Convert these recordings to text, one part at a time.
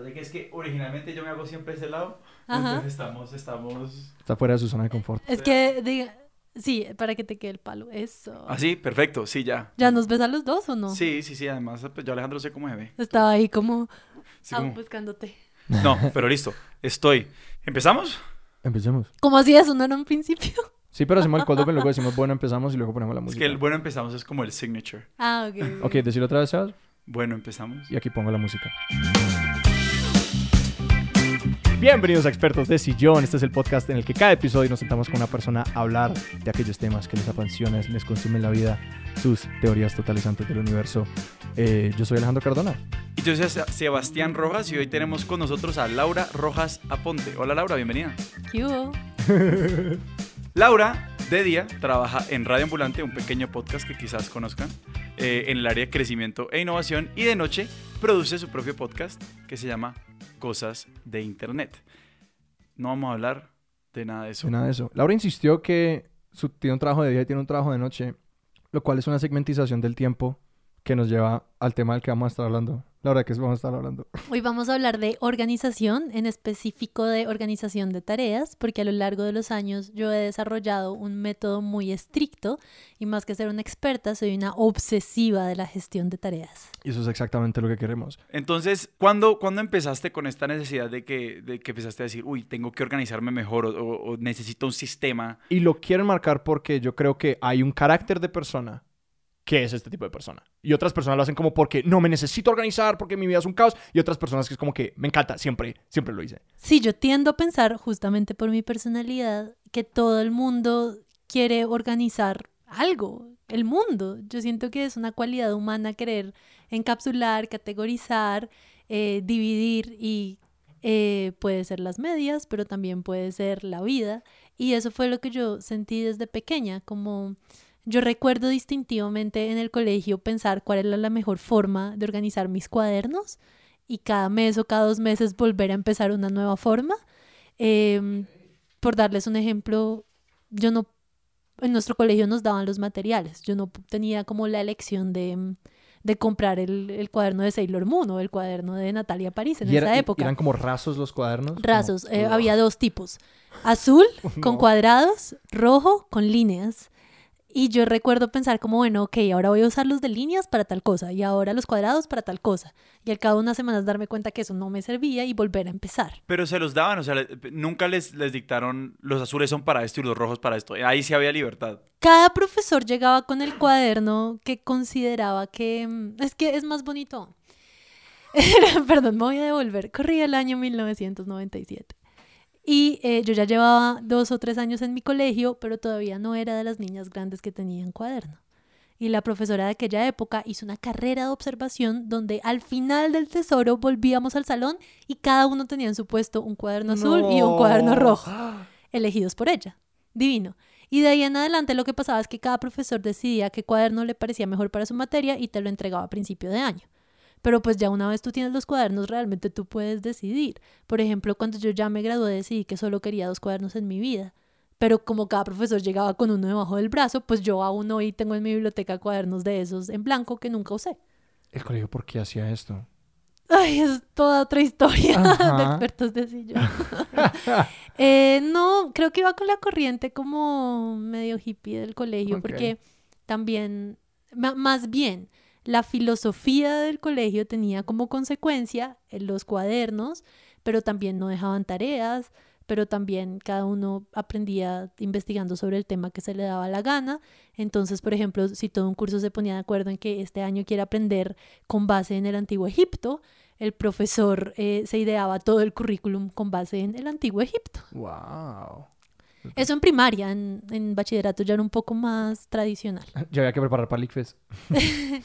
Así que es que originalmente yo me hago siempre ese lado. Ajá. Entonces estamos, estamos... Está fuera de su zona de confort. Es que, diga, sí, para que te quede el palo. Eso. Ah, sí, perfecto, sí, ya. ¿Ya nos ves a los dos o no? Sí, sí, sí, además pues yo Alejandro sé cómo se ve. Estaba ahí como, Sí, ah, como- buscándote. No, pero listo, estoy. ¿Empezamos? Empecemos. ¿Cómo así eso no era un principio? Sí, pero hacemos el cold open, luego decimos, bueno, empezamos y luego ponemos la Es música. que el bueno empezamos es como el signature. Ah, ok. Ok, decirlo otra vez, Sebas, Bueno, empezamos. y aquí pongo la música. Bienvenidos a Expertos de Sillón. Este es el podcast en el que cada episodio nos sentamos con una persona a hablar de aquellos temas que les apasionan, les consumen la vida, sus teorías totalizantes del universo. Eh, yo soy Alejandro Cardona. Y yo soy Se- Sebastián Rojas y hoy tenemos con nosotros a Laura Rojas Aponte. Hola Laura, bienvenida. ¿Qué hubo? Laura, de día, trabaja en Radio Ambulante, un pequeño podcast que quizás conozcan, eh, en el área de crecimiento e innovación, y de noche produce su propio podcast que se llama Cosas de Internet. No vamos a hablar de nada de eso. Nada de eso. Laura insistió que su, tiene un trabajo de día y tiene un trabajo de noche, lo cual es una segmentización del tiempo que nos lleva al tema del que vamos a estar hablando. Laura, ¿de qué vamos a estar hablando? Hoy vamos a hablar de organización, en específico de organización de tareas, porque a lo largo de los años yo he desarrollado un método muy estricto y más que ser una experta, soy una obsesiva de la gestión de tareas. Y eso es exactamente lo que queremos. Entonces, ¿cuándo, ¿cuándo empezaste con esta necesidad de que, de que empezaste a decir, uy, tengo que organizarme mejor o, o- o necesito un sistema? Y lo quiero marcar porque yo creo que hay un carácter de persona que es este tipo de persona. Y otras personas lo hacen como porque no me necesito organizar, porque mi vida es un caos. Y otras personas que es como que me encanta, siempre, siempre lo hice. Sí, yo tiendo a pensar, justamente por mi personalidad, que todo el mundo quiere organizar algo, el mundo. Yo siento que es una cualidad humana querer encapsular, categorizar, eh, dividir y eh, puede ser las medias, pero también puede ser la vida. Y eso fue lo que yo sentí desde pequeña, como yo recuerdo distintivamente en el colegio pensar cuál era la mejor forma de organizar mis cuadernos y cada mes o cada dos meses volver a empezar una nueva forma. Em, por darles un ejemplo, yo no, en nuestro colegio nos daban los materiales, yo no tenía como la elección de, de comprar el, el cuaderno de Sailor Moon o el cuaderno de Natalia París en esa época. eran como rasos los cuadernos. Rasos, eh, había dos tipos. Azul con cuadrados, rojo con líneas. Y yo recuerdo pensar como, bueno, ok, ahora voy a usar los de líneas para tal cosa y ahora los cuadrados para tal cosa. Y al cabo de unas semanas darme cuenta que eso no me servía y volver a empezar. Pero se los daban, o sea, nunca les, les dictaron, los azules son para esto y los rojos para esto. Ahí sí había libertad. Cada profesor llegaba con el cuaderno que consideraba que mm, es que es más bonito. Perdón, me voy a devolver. Corría el año 1997. Y eh, yo ya llevaba dos o tres años en mi colegio, pero todavía no era de las niñas grandes que tenían cuaderno. Y la profesora de aquella época hizo una carrera de observación donde al final del tesoro volvíamos al salón y cada uno tenía en su puesto un cuaderno azul y un cuaderno No. rojo elegidos por ella. Divino. Y de ahí en adelante lo que pasaba es que cada profesor decidía qué cuaderno le parecía mejor para su materia y te lo entregaba a principio de año. Pero pues ya una vez tú tienes los cuadernos, realmente tú puedes decidir. Por ejemplo, cuando yo ya me gradué decidí que solo quería dos cuadernos en mi vida. Pero como cada profesor llegaba con uno debajo del brazo, pues yo aún hoy tengo en mi biblioteca cuadernos de esos en blanco que nunca usé. El colegio, ¿por qué hacía esto? Ay, es toda otra historia de expertos de sillón. Eh, no, creo que iba con la corriente como medio hippie del colegio, porque también, más bien, la filosofía del colegio tenía como consecuencia eh, los cuadernos, pero también no dejaban tareas, pero también cada uno aprendía investigando sobre el tema que se le daba la gana. Entonces, por ejemplo, si todo un curso se ponía de acuerdo en que este año quiere aprender con base en el antiguo Egipto, el profesor eh, se ideaba todo el currículum con base en el antiguo Egipto. ¡Wow! Eso en primaria, en, en bachillerato ya era un poco más tradicional. Ya había que preparar para el ICFES.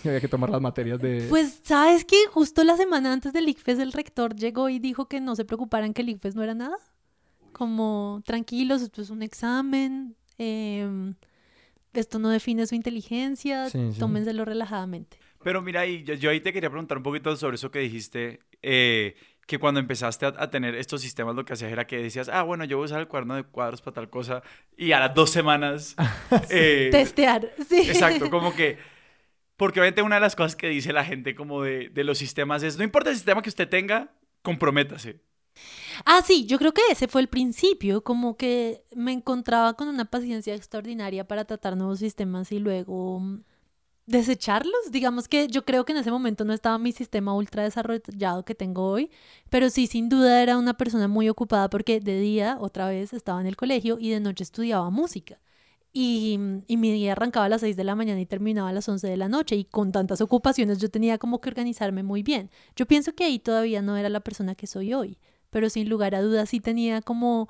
ya había que tomar las materias de... Pues, ¿sabes que Justo la semana antes del ICFES el rector llegó y dijo que no se preocuparan que el ICFES no era nada. Como, tranquilos, esto es un examen, em, esto no define su inteligencia, Sí, sí. tómenselo relajadamente. Pero mira, y yo, yo ahí te quería preguntar un poquito sobre eso que dijiste, eh, que cuando empezaste a, a tener estos sistemas lo que hacías era que decías, ah, bueno, yo voy a usar el cuaderno de cuadros para tal cosa, y a las dos semanas... eh, Testear, sí. Exacto, como que... Porque obviamente una de las cosas que dice la gente como de, de los sistemas es, no importa el sistema que usted tenga, comprométase. Ah, sí, yo creo que ese fue el principio, como que me encontraba con una paciencia extraordinaria para tratar nuevos sistemas y luego mm, desecharlos. Digamos que yo creo que en ese momento no estaba mi sistema ultra desarrollado que tengo hoy, pero sí, sin duda era una persona muy ocupada porque de día, otra vez, estaba en el colegio y de noche estudiaba música. Y, y, mi día arrancaba a las 6 de la mañana y terminaba a las 11 de la noche y con tantas ocupaciones yo tenía como que organizarme muy bien. Yo pienso que ahí todavía no era la persona que soy hoy, pero sin lugar a dudas sí tenía como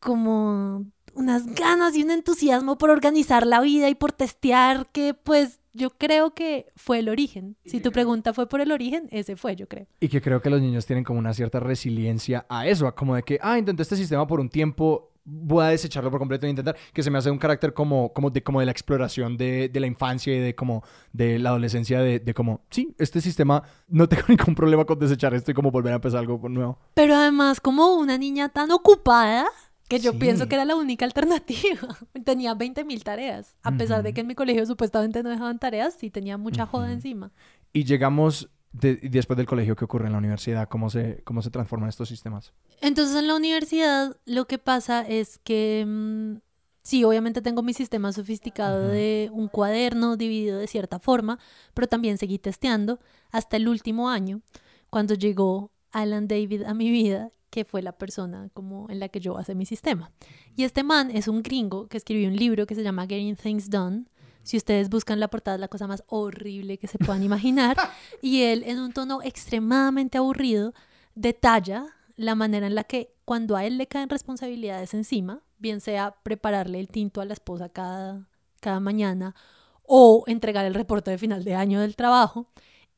como unas ganas y un entusiasmo por organizar la vida y por testear que pues yo creo que fue el origen. Si tu pregunta fue por el origen, ese fue, yo creo. Y que creo que los niños tienen como una cierta resiliencia a eso, como de que, ah, intenté este sistema por un tiempo, voy a desecharlo por completo e intentar, que se me hace un carácter como, como, de, como de la exploración de, de la infancia y de como de la adolescencia, de, de como, sí, este sistema, no tengo ningún problema con desechar esto y como volver a empezar algo nuevo. Pero además, como una niña tan ocupada, que yo pienso que era la única alternativa. tenía 20 mil tareas, a pesar de que en mi colegio supuestamente no dejaban tareas, sí tenía mucha joda encima. Y llegamos de, después del colegio, ¿qué ocurre en la universidad? ¿Cómo se, ¿Cómo se transforman estos sistemas? Entonces en la universidad lo que pasa es que mm, sí, obviamente tengo mi sistema sofisticado de un cuaderno dividido de cierta forma, pero también seguí testeando hasta el último año, cuando llegó Alan David a mi vida que fue la persona como en la que yo basé mi sistema. Y este man es un gringo que escribió un libro que se llama Getting Things Done. Si ustedes buscan la portada es la cosa más horrible que se puedan imaginar. y él, en un tono extremadamente aburrido, detalla la manera en la que cuando a él le caen responsabilidades encima, bien sea prepararle el tinto a la esposa cada, cada mañana o entregar el reporte de final de año del trabajo,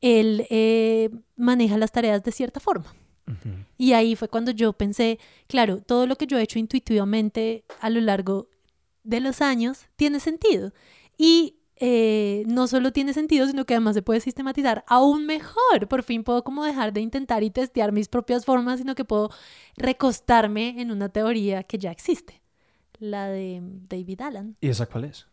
él eh, maneja las tareas de cierta forma. Y ahí fue cuando yo pensé, claro, todo lo que yo he hecho intuitivamente a lo largo de los años tiene sentido. Y eh, no solo tiene sentido, sino que además se puede sistematizar aún mejor. Por fin puedo como dejar de intentar y testear mis propias formas, sino que puedo recostarme en una teoría que ya existe, la de David Allen. ¿Y esa cuál es?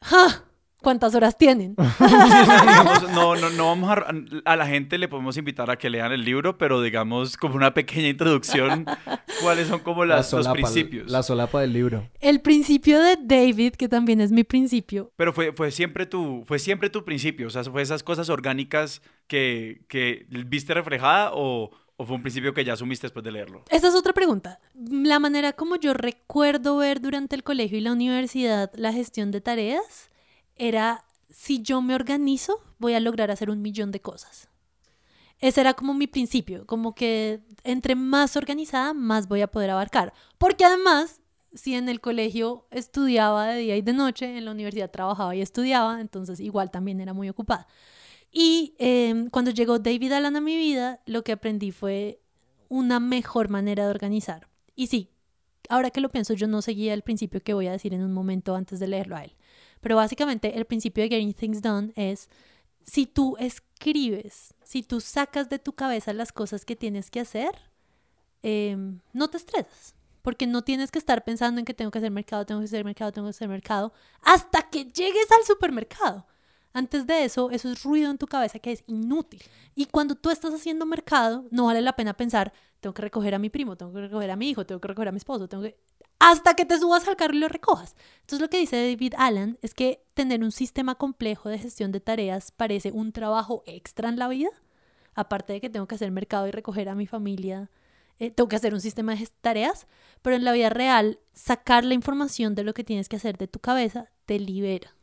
¡Ja! ¿Cuántas horas tienen? no, no, no vamos a, a la gente le podemos invitar a que lean el libro, pero digamos como una pequeña introducción, ¿cuáles son como las, los principios? La solapa del libro. El principio de David, que también es mi principio. Pero fue, fue, siempre, tu, fue siempre tu principio, o sea, fue esas cosas orgánicas que, que viste reflejada o... ¿O fue un principio que ya asumiste después de leerlo? Esa es otra pregunta. La manera como yo recuerdo ver durante el colegio y la universidad la gestión de tareas era, si yo me organizo, voy a lograr hacer un millón de cosas. Ese era como mi principio, como que entre más organizada, más voy a poder abarcar. Porque además, si en el colegio estudiaba de día y de noche, en la universidad trabajaba y estudiaba, entonces igual también era muy ocupada. Y em, cuando llegó David Allen a mi vida, lo que aprendí fue una mejor manera de organizar. Y sí, ahora que lo pienso, yo no seguía el principio que voy a decir en un momento antes de leerlo a él. Pero básicamente el principio de Getting Things Done es, si tú escribes, si tú sacas de tu cabeza las cosas que tienes que hacer, em, no te estresas. Porque no tienes que estar pensando en que tengo que hacer mercado, tengo que hacer mercado, tengo que hacer mercado, hasta que llegues al supermercado. Antes de eso, eso es ruido en tu cabeza que es inútil. Y cuando tú estás haciendo mercado, no vale la pena pensar, tengo que recoger a mi primo, tengo que recoger a mi hijo, tengo que recoger a mi esposo, tengo que hasta que te subas al carro y lo recojas. Entonces lo que dice David Allen es que tener un sistema complejo de gestión de tareas parece un trabajo extra en la vida. Aparte de que tengo que hacer mercado y recoger a mi familia, eh, tengo que hacer un sistema de tareas, pero en la vida real sacar la información de lo que tienes que hacer de tu cabeza te libera.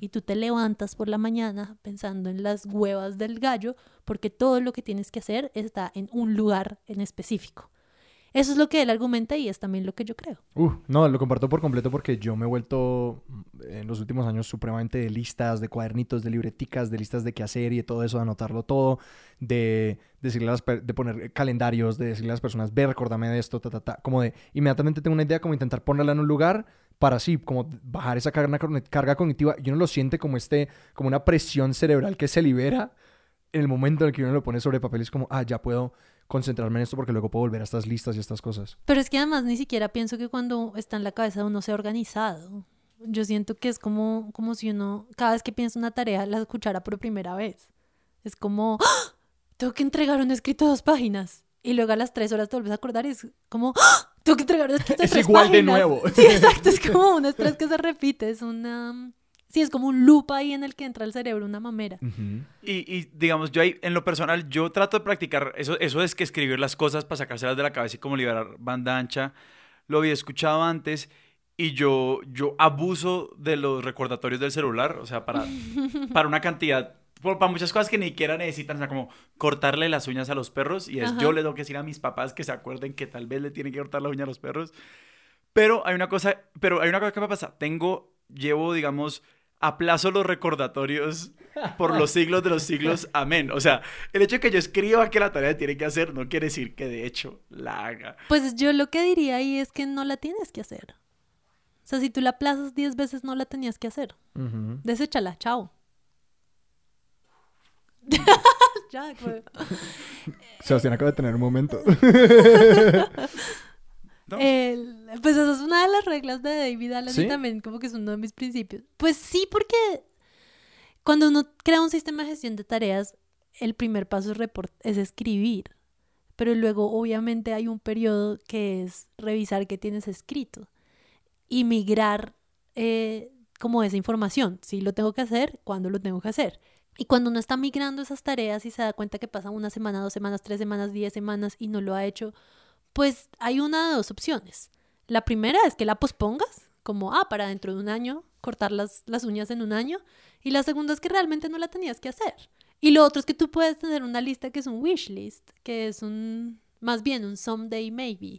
Y tú te levantas por la mañana pensando en las huevas del gallo porque todo lo que tienes que hacer está en un lugar en específico. Eso es lo que él argumenta y es también lo que yo creo. No, lo comparto por completo porque yo me he vuelto mm, en los últimos años supremamente de listas, de cuadernitos, de libreticas, de listas de qué hacer y de todo eso, de anotarlo todo, de decirle de poner calendarios, de decirle a las personas, ve, recordame de esto, ta, ta, ta. Como de, inmediatamente tengo una idea como intentar ponerla en un lugar para así, como bajar esa carga, cognitiva. Y uno lo siente como este, como una presión cerebral que se libera en el momento en el que uno lo pone sobre papel. Es como, ah, ya puedo concentrarme en esto porque luego puedo volver a estas listas y estas cosas. Pero es que además ni siquiera pienso que cuando está en la cabeza uno sea organizado. Yo siento que es como, como si uno, cada vez que piensa una tarea, la escuchara por primera vez. Es como, ¡Ah! tengo que entregar un escrito de dos páginas. y luego a las tres horas te vuelves a acordar y es como, ¡Ah! tengo que entregar esto en Es tres igual de páginas". nuevo. Sí, exacto, es como un estrés que se repite, es una... Sí, es como un loop ahí en el que entra el cerebro, una mamera. Y, y, digamos, yo ahí, en lo personal, yo trato de practicar eso, eso es que escribir las cosas para sacárselas de la cabeza y como liberar banda ancha. Lo había escuchado antes y yo, yo abuso de los recordatorios del celular, o sea, para, para una cantidad, por- para muchas cosas que ni siquiera necesitan, o sea, como cortarle las uñas a los perros y es Ajá. yo le tengo que decir a mis papás que se acuerden que tal vez le tienen que cortar la uña a los perros. Pero hay una cosa, pero hay una cosa que me pasa, tengo, llevo, digamos, aplazo los recordatorios por los siglos de los siglos, amén. O sea, el hecho de que yo escriba que la tarea tiene que hacer no quiere decir que de hecho la haga. Pues yo lo que diría ahí es que no la tienes que hacer. O sea, si tú la aplazas 10 veces, no la tenías que hacer. Ujú. Deséchala, chao. ya, fue. Sebastián acaba de tener un momento. ¿no? El- pues esa es una de las reglas de David Allen ¿Sí? y también como que es uno de mis principios. Pues sí, porque cuando uno crea un sistema de gestión de tareas, el primer paso es escribir. Pero luego obviamente hay un periodo que es revisar qué tienes escrito y migrar eh, como esa información. Si lo tengo que hacer, cuándo lo tengo que hacer. Y cuando uno está migrando esas tareas y se da cuenta que pasan una semana, dos semanas, tres semanas, diez semanas y no lo ha hecho, pues hay una de dos opciones. La primera es que la pospongas, como, ah, para dentro de un año, cortar las, las uñas en un año. Y la segunda es que realmente no la tenías que hacer. Y lo otro es que tú puedes tener una lista que es un wish list, que es un, más bien un someday maybe,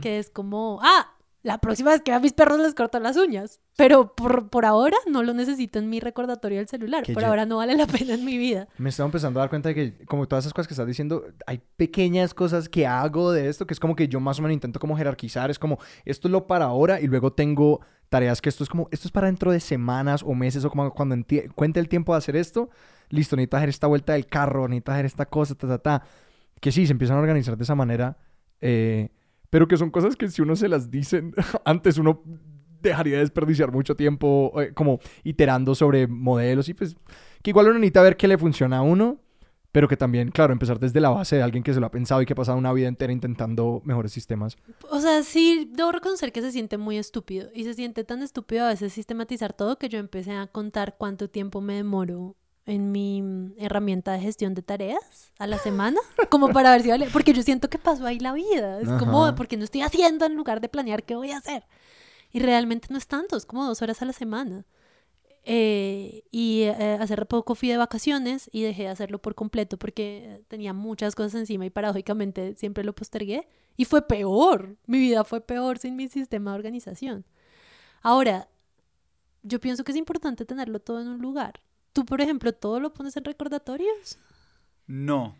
que es como, ah, la próxima vez que a mis perros les corto las uñas. Pero por, por ahora no lo necesito en mi recordatorio del celular. Por ya- ahora no vale la pena en mi vida. Me estaba empezando a dar cuenta de que, como todas esas cosas que estás diciendo, hay pequeñas cosas que hago de esto, que es como que yo más o menos intento como jerarquizar, es como, esto es lo para ahora, y luego tengo tareas que esto es como, esto es para dentro de semanas o meses, o como cuando cuente el tiempo de hacer esto, listo, necesito hacer esta vuelta del carro, necesito hacer esta cosa, ta, ta, ta. Que sí, se empiezan a organizar de esa manera, eh, pero que son cosas que si uno se las dicen antes, uno dejaría de desperdiciar mucho tiempo eh, como iterando sobre modelos y pues que igual uno necesita ver qué le funciona a uno, pero que también, claro, empezar desde la base de alguien que se lo ha pensado y que ha pasado una vida entera intentando mejores sistemas. O sea, sí, debo reconocer que se siente muy estúpido. Y se siente tan estúpido a veces sistematizar todo que yo empecé a contar cuánto tiempo me demoro en mi mm, herramienta de gestión de tareas a la semana, como para ver si vale. Porque yo siento que pasó ahí la vida. Es como, Ajá. porque no estoy haciendo en lugar de planear qué voy a hacer. Y realmente no es tanto, es como dos horas a la semana. Eh, y eh, hace poco fui de vacaciones y dejé de hacerlo por completo porque tenía muchas cosas encima y paradójicamente siempre lo postergué. Y fue peor, mi vida fue peor sin mi sistema de organización. Ahora, yo pienso que es importante tenerlo todo en un lugar. Tú, por ejemplo, todo lo pones en recordatorios. No.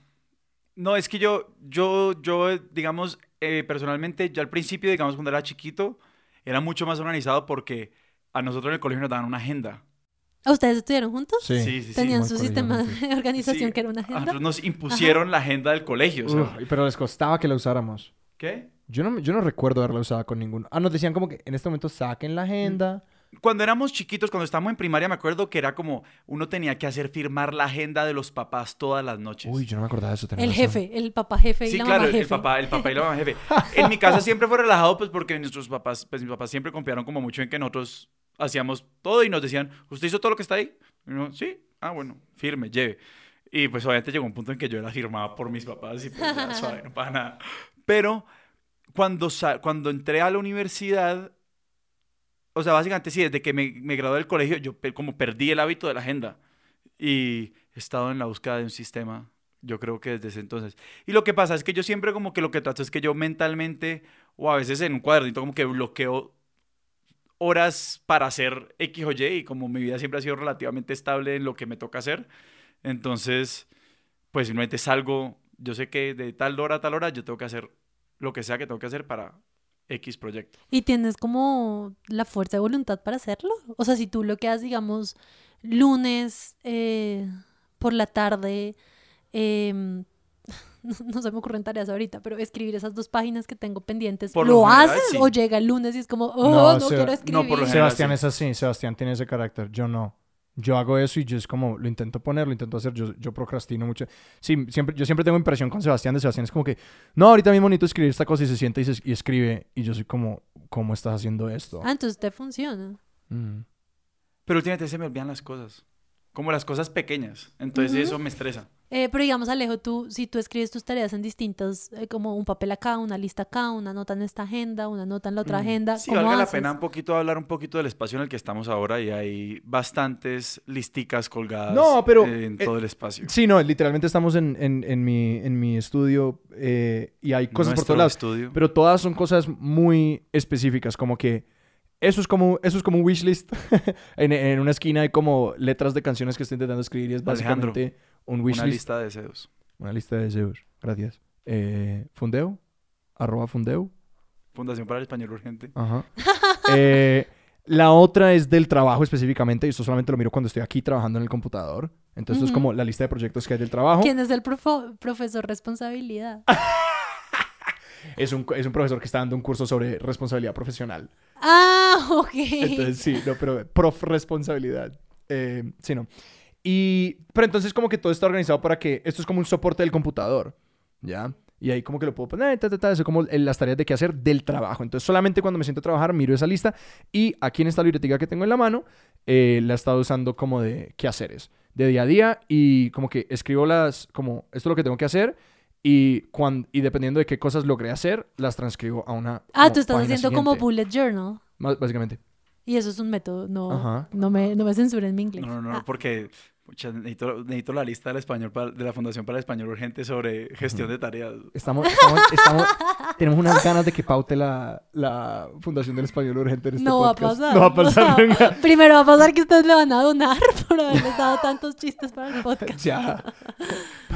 No, es que yo, yo, yo, digamos, eh, personalmente, yo al principio, digamos, cuando era chiquito, era mucho más organizado porque a nosotros en el colegio nos daban una agenda. ¿A ustedes estudiaron juntos? Sí, sí, sí. Tenían su sistema de organización Sí, que era una A agenda. nosotros nos impusieron la agenda del colegio. o sea, Uf, pero les costaba que la usáramos. ¿Qué? Yo no, yo no recuerdo haberla usado con ninguno. Ah, nos decían como que en este momento saquen la agenda. Cuando éramos chiquitos, cuando estábamos en primaria, me acuerdo que era como uno tenía que hacer firmar la agenda de los papás todas las noches. Uy, yo no me acordaba de eso. El razón. jefe, el papá jefe y Sí, la claro, mamá el jefe. papá, el papá y la mamá jefe. En mi casa siempre fue relajado, pues porque nuestros papás, pues mis papás siempre confiaron como mucho en que nosotros hacíamos todo y nos decían, ¿usted hizo todo lo que está ahí? Y uno, sí, ah, bueno, firme, lleve. Y pues obviamente llegó un punto en que yo era firmada por mis papás y pues ya, suave, no pasa nada. Pero cuando, cuando entré a la universidad, o sea, básicamente sí, desde que me, me gradué del colegio, yo pe- como perdí el hábito de la agenda y he estado en la búsqueda de un sistema, yo creo que desde ese entonces. Y lo que pasa es que yo siempre como que lo que trato es que yo mentalmente, o a veces en un cuadernito, como que bloqueo horas para hacer X o Y y como mi vida siempre ha sido relativamente estable en lo que me toca hacer, entonces, pues simplemente salgo, yo sé que de tal hora a tal hora yo tengo que hacer lo que sea que tengo que hacer para X proyecto. ¿Y tienes como la fuerza de voluntad para hacerlo? O sea, si tú lo que haces, digamos, lunes eh, por la tarde, em, no, no se me ocurren tareas ahorita, pero escribir esas dos páginas que tengo pendientes, Por ¿lo, lo general, haces? sí. ¿O llega el lunes y es como, oh, No, no, quiero no, escribir? por lo general, Sebastián sí. es así. Sebastián tiene ese carácter. Yo no. Yo hago eso y yo es como, lo intento poner, lo intento hacer, yo, yo procrastino mucho. Sí, siempre, yo siempre tengo impresión con Sebastián de Sebastián, es como que, no, ahorita mismo necesito escribir esta cosa y se sienta y, se- y escribe. Y yo soy como, ¿cómo estás haciendo esto? Ah, entonces te funciona. Mm. Pero últimamente se me olvidan las cosas. Como las cosas pequeñas. Entonces eso me estresa. Eh, pero digamos, Alejo, tú, si tú escribes tus tareas en distintas, eh, como un papel acá, una lista acá, una nota en esta agenda, una nota en la otra Mm. agenda, Sí, ¿cómo valga la pena un poquito hablar un poquito del espacio en el que estamos ahora y hay bastantes listicas colgadas No, pero, en eh, todo el espacio. Sí, no, literalmente estamos en, en, en mi, en mi estudio eh, y hay cosas por todos lados. estudio. Pero todas son cosas muy específicas, como que eso es como, eso es como un wishlist. en, en una esquina hay como letras de canciones que estoy intentando escribir y es Alejandro, Una lista de deseos. Una lista de deseos. Gracias. Eh, fundeo. Arroba fundeo. Fundación para el Español Urgente. Ajá. Eh, la otra es del trabajo específicamente, y esto solamente lo miro cuando estoy aquí trabajando en el computador. Entonces, esto es como la lista de proyectos que hay del trabajo. ¿Quién es el profo- profesor responsabilidad? Es un, es un profesor que está dando un curso sobre responsabilidad profesional. ah, ok. Entonces, sí, no, pero prof responsabilidad. Eh, sí, no. Y, pero entonces como que todo está organizado para que esto es como un soporte del computador, ¿ya? Y ahí como que lo puedo poner, ta, ta, ta, eso es como las tareas de qué hacer del trabajo. Entonces solamente cuando me siento a trabajar miro esa lista y aquí en esta libretica que tengo en la mano eh, la he estado usando como de qué haceres, de día a día y como que escribo las, como esto es lo que tengo que hacer y, cuando, y dependiendo de qué cosas logré hacer, las transcribo a una... ah, como tú estás haciendo como siguiente. bullet journal. Más- Básicamente. Y eso es un método, no, Ajá. no, me, no me censuren mi inglés. No, no, no, Ah, porque pucha, necesito, necesito la lista del español para- de la Fundación para el Español Urgente sobre gestión de tareas. Estamos, estamos, estamos- tenemos unas ganas de que paute la, la Fundación del Español Urgente en este no va a pasar. No va a pasar nunca. Primero va a pasar que ustedes le van a donar por haberles dado tantos chistes para el podcast. Ya.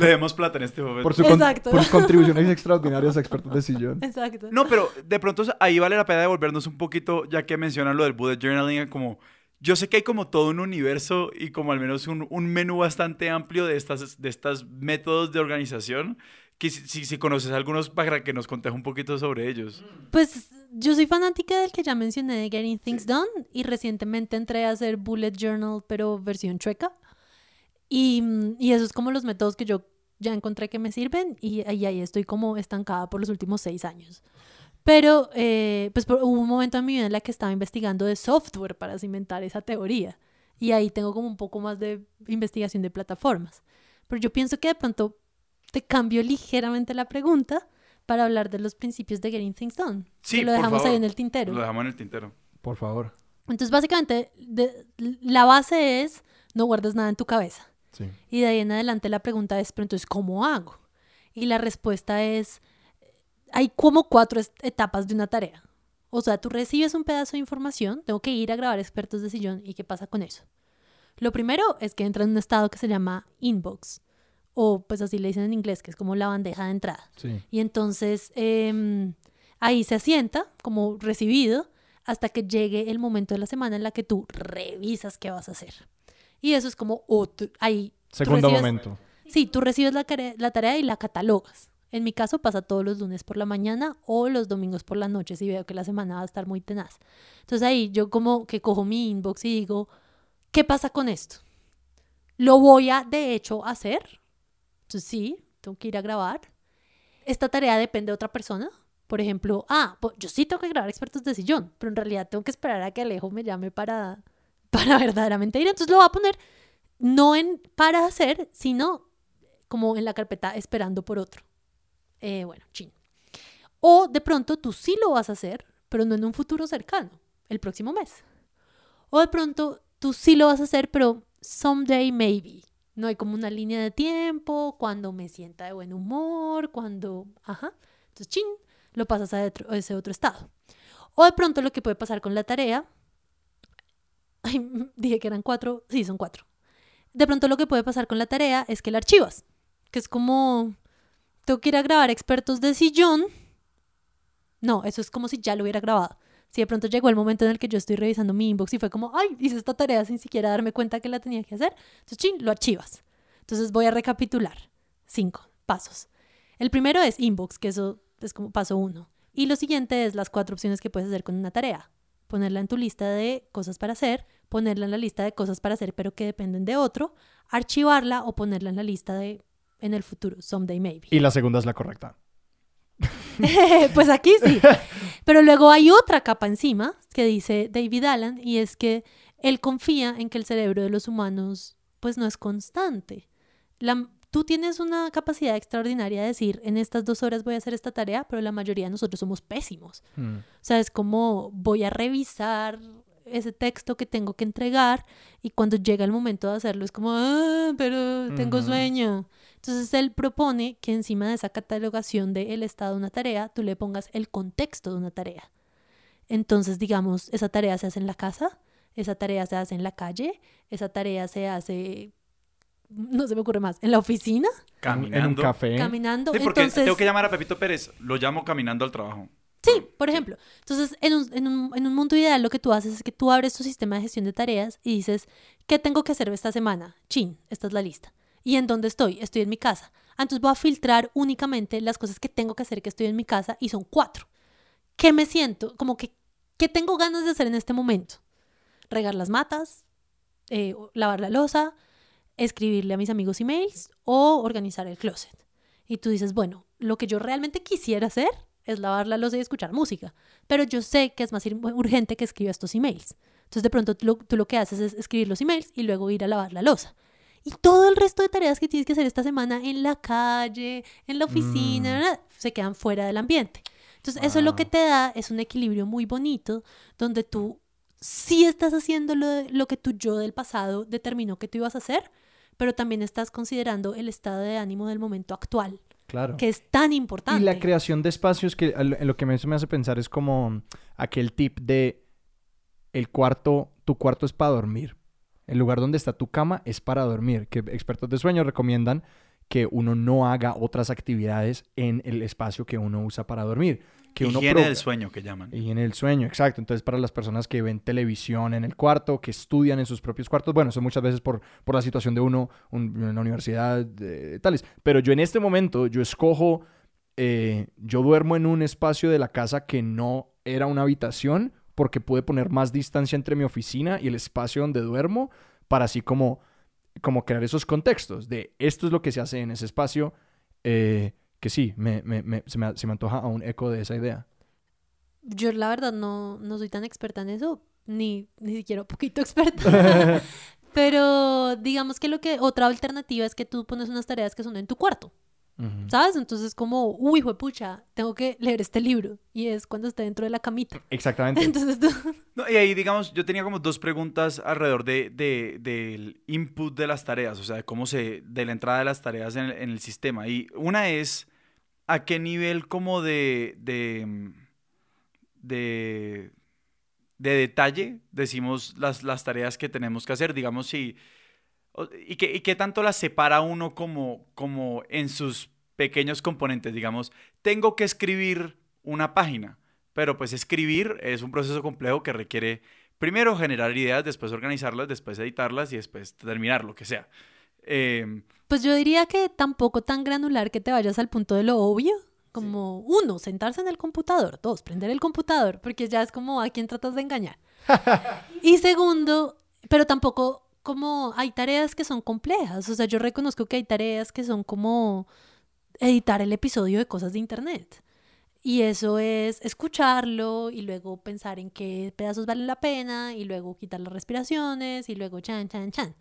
Le demos plata en este momento. Por, su con- Exacto. por sus contribuciones extraordinarias a expertos de sillón. Exacto. No, pero de pronto ahí vale la pena devolvernos un poquito, ya que mencionan lo del bullet journaling, como yo sé que hay como todo un universo y como al menos un, un menú bastante amplio de estas, de estas métodos de organización, que si, si, si conoces algunos para que nos contes un poquito sobre ellos. Pues yo soy fanática del que ya mencioné de Getting Things Done y recientemente entré a hacer bullet journal pero versión chueca. Y, y eso es como los métodos que yo ya encontré que me sirven y, y ahí estoy como estancada por los últimos seis años. Pero eh, pues por- hubo un momento en mi vida en la que estaba investigando de software para cimentar esa teoría. Y ahí tengo como un poco más de investigación de plataformas. Pero yo pienso que de pronto te cambio ligeramente la pregunta para hablar de los principios de Getting Things Done. Sí, que lo por dejamos favor. ahí en el tintero. Lo dejamos en el tintero. Por favor. Entonces, básicamente, de- la base es no guardes nada en tu cabeza. Sí. Y de ahí en adelante la pregunta es, pero entonces, ¿cómo hago? Y la respuesta es, hay como cuatro etapas de una tarea. O sea, tú recibes un pedazo de información, tengo que ir a grabar expertos de sillón y qué pasa con eso. Lo primero es que entra en un estado que se llama inbox, o pues así le dicen en inglés, que es como la bandeja de entrada. Sí. Y entonces em, ahí se asienta como recibido hasta que llegue el momento de la semana en la que tú revisas qué vas a hacer. Y eso es como otro, ahí. Segundo recibes- momento. Sí, tú recibes la tarea y la catalogas. En mi caso pasa todos los lunes por la mañana o los domingos por la noche si veo que la semana va a estar muy tenaz. Entonces ahí yo como que cojo mi inbox y digo, ¿qué pasa con esto? ¿Lo voy a de hecho hacer? Entonces sí, tengo que ir a grabar. Esta tarea depende de otra persona. Por ejemplo, ah, pues yo sí tengo que grabar expertos de sillón, pero en realidad tengo que esperar a que Alejo me llame para, para verdaderamente ir. Entonces lo voy a poner no en para hacer, sino como en la carpeta esperando por otro. Eh, bueno, chin. O de pronto tú sí lo vas a hacer, pero no en un futuro cercano, el próximo mes. O de pronto tú sí lo vas a hacer, pero someday maybe. No hay como una línea de tiempo, cuando me sienta de buen humor, cuando... Ajá. Entonces, chin, lo pasas a ese otro estado. O de pronto lo que puede pasar con la tarea... Ay, dije que eran cuatro. Sí, son cuatro. De pronto lo que puede pasar con la tarea es que la archivas. Que es como... Tengo que ir a grabar expertos de sillón. No, eso es como si ya lo hubiera grabado. Si de pronto llegó el momento en el que yo estoy revisando mi inbox y fue como, ay, hice esta tarea sin siquiera darme cuenta que la tenía que hacer, entonces, chin, lo archivas. Entonces voy a recapitular. Cinco pasos. El primero es inbox, que eso es como paso uno. Y lo siguiente es las cuatro opciones que puedes hacer con una tarea. ponerla en tu lista de cosas para hacer, ponerla en la lista de cosas para hacer pero que dependen de otro, archivarla o ponerla en la lista de en el futuro, someday maybe. Y la segunda es la correcta. pues aquí sí. Pero luego hay otra capa encima que dice David Allen y es que él confía en que el cerebro de los humanos pues no es constante. La, tú tienes una capacidad extraordinaria de decir, en estas dos horas voy a hacer esta tarea, pero la mayoría de nosotros somos pésimos. Mm. O sea, es como voy a revisar ese texto que tengo que entregar y cuando llega el momento de hacerlo es como, ah, pero tengo sueño. Entonces él propone que encima de esa catalogación del estado de una tarea, tú le pongas el contexto de una tarea. Entonces, digamos, esa tarea se hace en la casa, esa tarea se hace en la calle, esa tarea se hace, no se me ocurre más, en la oficina, Caminando. En un café. caminando. Sí, porque Entonces, tengo que llamar a Pepito Pérez. Lo llamo caminando al trabajo. Sí, por ejemplo. Entonces, en un, en, un, en un mundo ideal lo que tú haces es que tú abres tu sistema de gestión de tareas y dices, ¿qué tengo que hacer esta semana? Chin, esta es la lista. ¿Y en dónde estoy? Estoy en mi casa. Entonces voy a filtrar únicamente las cosas que tengo que hacer que estoy en mi casa y son cuatro. ¿Qué me siento? Como que, ¿qué tengo ganas de hacer en este momento? Regar las matas, eh, lavar la losa, escribirle a mis amigos emails o organizar el closet. Y tú dices, bueno, lo que yo realmente quisiera hacer es lavar la losa y escuchar música, pero yo sé que es más urgente que escriba estos emails. Entonces de pronto tú lo, tú lo que haces es escribir los emails y luego ir a lavar la losa. Y todo el resto de tareas que tienes que hacer esta semana en la calle, en la oficina, Mm. se quedan fuera del ambiente. Entonces eso lo que te da es un equilibrio muy bonito donde tú sí estás haciendo lo, de- lo que tu yo del pasado determinó que tú ibas a hacer, pero también estás considerando el estado de ánimo del momento actual, Claro. que es tan importante. Y la creación de espacios que lo que me, eso me hace pensar es como aquel tip de el cuarto, tu cuarto es para dormir. El lugar donde está tu cama es para dormir. Que expertos de sueño recomiendan que uno no haga otras actividades en el espacio que uno usa para dormir. Que uno Higiene pro- del sueño que llaman. Y en el sueño, exacto. Entonces, para las personas que ven televisión en el cuarto, que estudian en sus propios cuartos, bueno, eso muchas veces por, por la situación de uno un- en la universidad, eh, tales. Pero yo en este momento, yo escojo, eh, yo duermo en un espacio de la casa que no era una habitación, porque pude poner más distancia entre mi oficina y el espacio donde duermo, para así como, como crear esos contextos de esto es lo que se hace en ese espacio, eh, que sí, me, me- me- se, me, se me antoja a un eco de esa idea. Yo la verdad no, no soy tan experta en eso, ni, ni siquiera un poquito experta. Pero digamos que lo que otra alternativa es que tú pones unas tareas que son en tu cuarto, Ujú. ¿sabes? Entonces como, uy, pucha, tengo que leer este libro y es cuando esté dentro de la camita. Exactamente. Entonces tú, No, y ahí, digamos, yo tenía como dos preguntas alrededor de, de- del input de las tareas, o sea, de cómo se, de la entrada de las tareas en el, en el sistema. Y una es, ¿a qué nivel como de, de, de, de detalle decimos las, las tareas que tenemos que hacer? Digamos, si, y, qué, y qué tanto las separa uno como, como en sus pequeños componentes, digamos, tengo que escribir una página. Pero pues escribir es un proceso complejo que requiere primero generar ideas, después organizarlas, después editarlas y después terminar, lo que sea. Em, pues yo diría que tampoco tan granular que te vayas al punto de lo obvio. Como uno, sentarse en el computador. Dos, prender el computador, porque ya es como a quién tratas de engañar. y segundo, pero tampoco como hay tareas que son complejas. O sea, yo reconozco que hay tareas que son como editar el episodio de cosas de internet. Y eso es escucharlo y luego pensar en qué pedazos valen la pena y luego quitar las respiraciones y luego chan, chan, chan.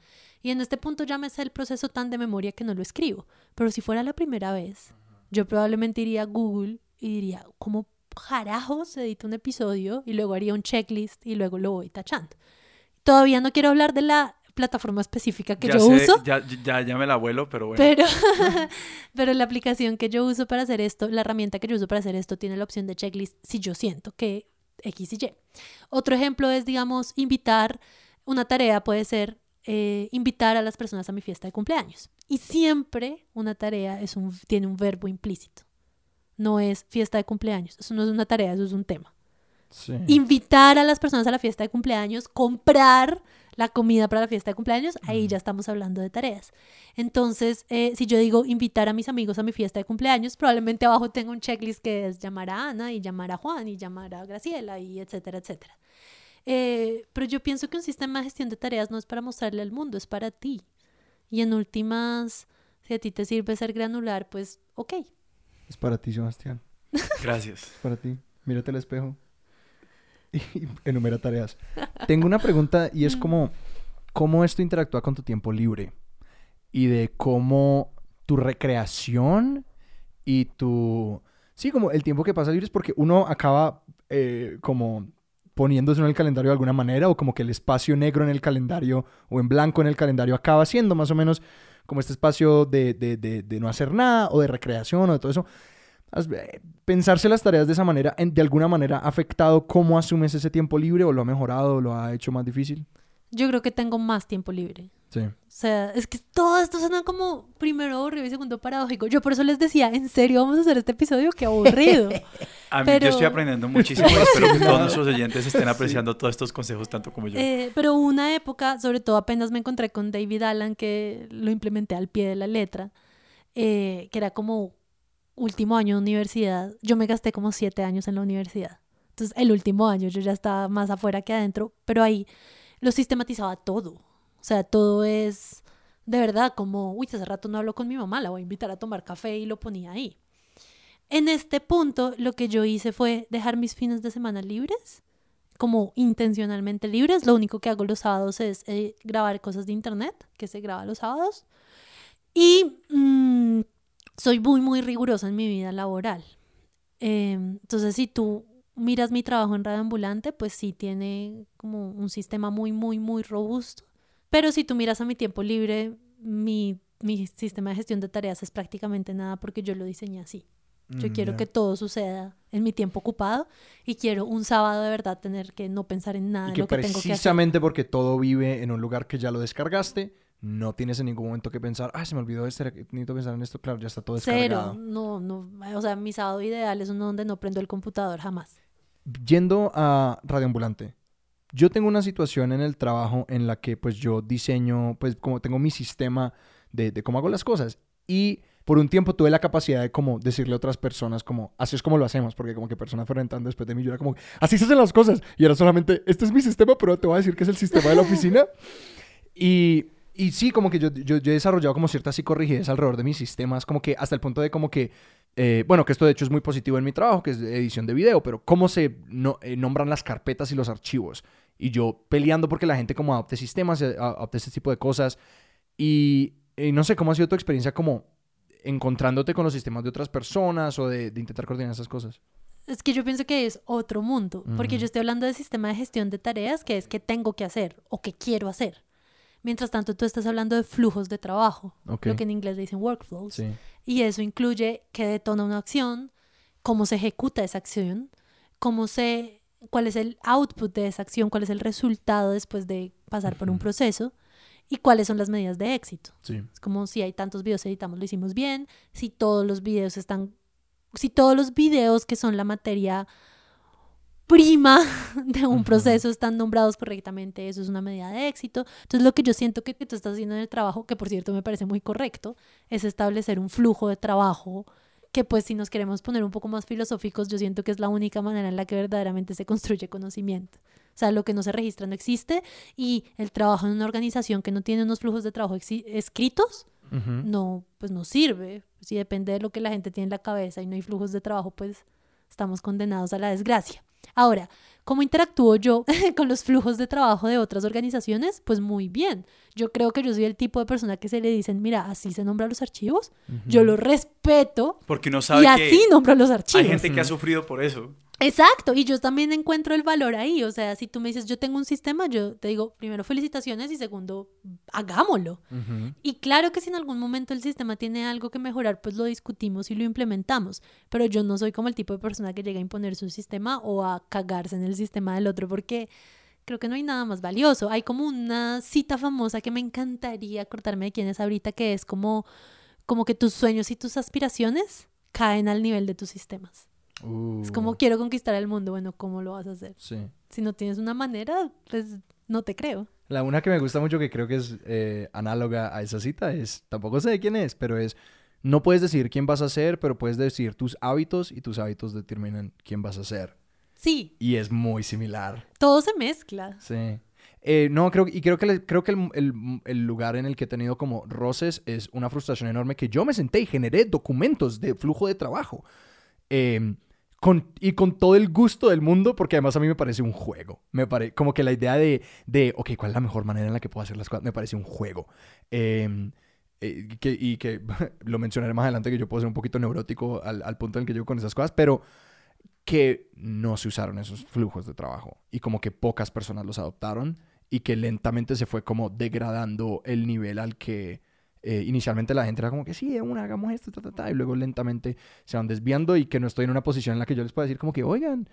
Y en este punto ya me sé el proceso tan de memoria que no lo escribo. Pero si fuera la primera vez, yo probablemente iría a Google y diría, ¿cómo carajos se edita un episodio? Y luego haría un checklist y luego lo voy tachando. Todavía no quiero hablar de la plataforma específica que ya yo sé- uso. Ya, ya, ya me la vuelo, pero bueno. Pero, pero la aplicación que yo uso para hacer esto, la herramienta que yo uso para hacer esto, tiene la opción de checklist si yo siento que X y Y. Otro ejemplo es, digamos, invitar, una tarea puede ser eh, invitar a las personas a mi fiesta de cumpleaños. Y siempre una tarea es un, tiene un verbo implícito. No es fiesta de cumpleaños. Eso no es una tarea, eso es un tema. Sí. Invitar a las personas a la fiesta de cumpleaños, comprar la comida para la fiesta de cumpleaños, ahí ya estamos hablando de tareas. Entonces, eh, si yo digo invitar a mis amigos a mi fiesta de cumpleaños, probablemente abajo tengo un checklist que es llamar a Ana y llamar a Juan y llamar a Graciela y etcétera, etcétera. Eh, pero yo pienso que un sistema de gestión de tareas no es para mostrarle al mundo, es para ti. Y en últimas, si a ti te sirve ser granular, pues ok. Es para ti, Sebastián. Gracias. Es para ti. Mírate al espejo. Y enumera tareas. Tengo una pregunta y es como, ¿cómo esto interactúa con tu tiempo libre? Y de cómo tu recreación y tu... Sí, como el tiempo que pasa libre es porque uno acaba eh, como poniéndose en el calendario de alguna manera o como que el espacio negro en el calendario o en blanco en el calendario acaba siendo más o menos como este espacio de, de, de, de no hacer nada o de recreación o de todo eso. Eh, Pensarse las tareas de esa manera, en- de alguna manera, ha afectado cómo asumes ese tiempo libre o lo ha mejorado o lo ha hecho más difícil. Yo creo que tengo más tiempo libre. Sí. O sea, es que todo esto suena como primero aburrido y segundo paradójico. Yo por eso les decía, ¿en serio vamos a hacer este episodio? ¡Qué aburrido! A mí Pero- yo estoy aprendiendo muchísimo espero que todos nuestros oyentes estén apreciando todos estos consejos tanto como yo. Eh, pero hubo una época, sobre todo apenas me encontré con David Allen, que lo implementé al pie de la letra, eh, que era como último año de universidad. Yo me gasté como siete años en la universidad. Entonces, el último año yo ya estaba más afuera que adentro, pero ahí lo sistematizaba todo. O sea, todo es de verdad como, uy, hace rato no hablo con mi mamá, la voy a invitar a tomar café y lo ponía ahí. En este punto, lo que yo hice fue dejar mis fines de semana libres como intencionalmente libres. Lo único que hago los sábados es eh, grabar cosas de internet, que se graba los sábados. Y mm, soy muy, muy rigurosa en mi vida laboral. Eh, entonces, si tú miras mi trabajo en radio ambulante, pues sí tiene como un sistema muy, muy, muy robusto. Pero si tú miras a mi tiempo libre, mi, mi sistema de gestión de tareas es prácticamente nada porque yo lo diseñé así. Yo Mm, quiero que todo suceda en mi tiempo ocupado y quiero un sábado de verdad tener que no pensar en nada Y de que lo que tengo que hacer. precisamente porque todo vive en un lugar que ya lo descargaste, no tienes en ningún momento que pensar, ah, se me olvidó este, necesito pensar en esto, claro, ya está todo descargado. Cero, no, no, o sea, mi sábado ideal es uno donde no prendo el computador jamás. Yendo a Radioambulante, yo tengo una situación en el trabajo en la que pues yo diseño, pues como tengo mi sistema de, de cómo hago las cosas y por un tiempo tuve la capacidad de como decirle a otras personas como, así es como lo hacemos, porque como que personas fueron entrando después de mí, yo era como, así se hacen las cosas y era solamente, este es mi sistema, pero te voy a decir que es el sistema de la oficina y... Y sí, como que yo, yo, yo he desarrollado como cierta psicorrigidez alrededor de mis sistemas, como que hasta el punto de como que eh, bueno, que esto de hecho es muy positivo en mi trabajo, que es edición de video, pero cómo se no- eh, nombran las carpetas y los archivos. Y yo peleando porque la gente como adopte sistemas, eh, adopte este tipo de cosas. Y, y no sé cómo ha sido tu experiencia como encontrándote con los sistemas de otras personas o de, de intentar coordinar esas cosas. Es que yo pienso que es otro mundo, porque yo estoy hablando de sistema de gestión de tareas, que es que tengo que hacer o que quiero hacer. Mientras tanto, tú estás hablando de flujos de trabajo, Ok. lo que en inglés le dicen workflows. Sí. Y eso incluye qué detona una acción, cómo se ejecuta esa acción, cómo se, cuál es el output de esa acción, cuál es el resultado después de pasar por un proceso y cuáles son las medidas de éxito. Sí. Es como si hay tantos videos editamos, lo hicimos bien, si todos los videos están, si todos los videos que son la materia prima de un proceso están nombrados correctamente, eso es una medida de éxito. Entonces lo que yo siento que, que tú estás haciendo en el trabajo, que por cierto me parece muy correcto, es establecer un flujo de trabajo que pues si nos queremos poner un poco más filosóficos, yo siento que es la única manera en la que verdaderamente se construye conocimiento. O sea, lo que no se registra no existe y el trabajo en una organización que no tiene unos flujos de trabajo escritos, no, pues no sirve. Si depende de lo que la gente tiene en la cabeza y no hay flujos de trabajo, pues estamos condenados a la desgracia. Ahora, ¿cómo interactúo yo con los flujos de trabajo de otras organizaciones? Pues muy bien. Yo creo que yo soy el tipo de persona que se le dicen, mira, así se nombran los archivos. Yo lo respeto Porque uno sabe y así que nombro los hay archivos. gente que ha sufrido por eso. Exacto, y yo también encuentro el valor ahí, o sea, si tú me dices, yo tengo un sistema, yo te digo, primero felicitaciones y segundo, hagámoslo. Y claro que si en algún momento el sistema tiene algo que mejorar, pues lo discutimos y lo implementamos, pero yo no soy como el tipo de persona que llega a imponer su sistema o a cagarse en el sistema del otro, porque creo que no hay nada más valioso. Hay como una cita famosa que me encantaría cortarme de quién es ahorita, que es como, como que tus sueños y tus aspiraciones caen al nivel de tus sistemas. Es como Uh, quiero conquistar el mundo. Bueno, ¿cómo lo vas a hacer? Sí. Si no tienes una manera, pues no te creo. La una que me gusta mucho, que creo que es eh, análoga a esa cita, es, tampoco sé de quién es, pero es, no puedes decir quién vas a ser, pero puedes decir tus hábitos y tus hábitos determinan quién vas a ser. Sí, y es muy similar. todo se mezcla. Sí. Eh, no, creo, y creo que, le- creo que el, el- el lugar en el que he tenido como roces es una frustración enorme que yo me senté y generé documentos de flujo de trabajo. Eh, y con todo el gusto del mundo, porque además a mí me parece un juego. Me pare, como que la idea de, de, ok, ¿cuál es la mejor manera en la que puedo hacer las cosas? Me parece un juego. Eh, eh, y que lo mencionaré más adelante, que yo puedo ser un poquito neurótico al, al punto en el que llego con esas cosas, pero que no se usaron esos flujos de trabajo y como que pocas personas los adoptaron y que lentamente se fue como degradando el nivel al que eh, inicialmente la gente era como que sí, de una, hagamos esto, ta, ta, ta, y luego lentamente se van desviando y que no estoy en una posición en la que yo les pueda decir como que, oigan,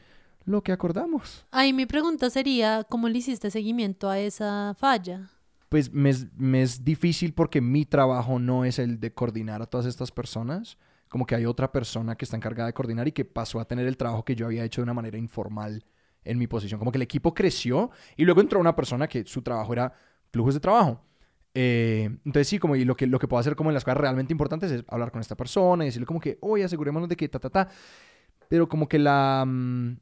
lo que acordamos. Ahí mi pregunta sería, ¿cómo le hiciste seguimiento a esa falla? Pues me es, me es difícil porque mi trabajo no es el de coordinar a todas estas personas. Como que hay otra persona que está encargada de coordinar y que pasó a tener el trabajo que yo había hecho de una manera informal en mi posición. Como que el equipo creció y luego entró una persona que su trabajo era flujos de trabajo. Eh, entonces sí, como y lo que, lo que puedo hacer como en las cosas realmente importantes es hablar con esta persona y decirle como que, oye, asegurémonos de que ta, ta, ta. Pero como que la... mm,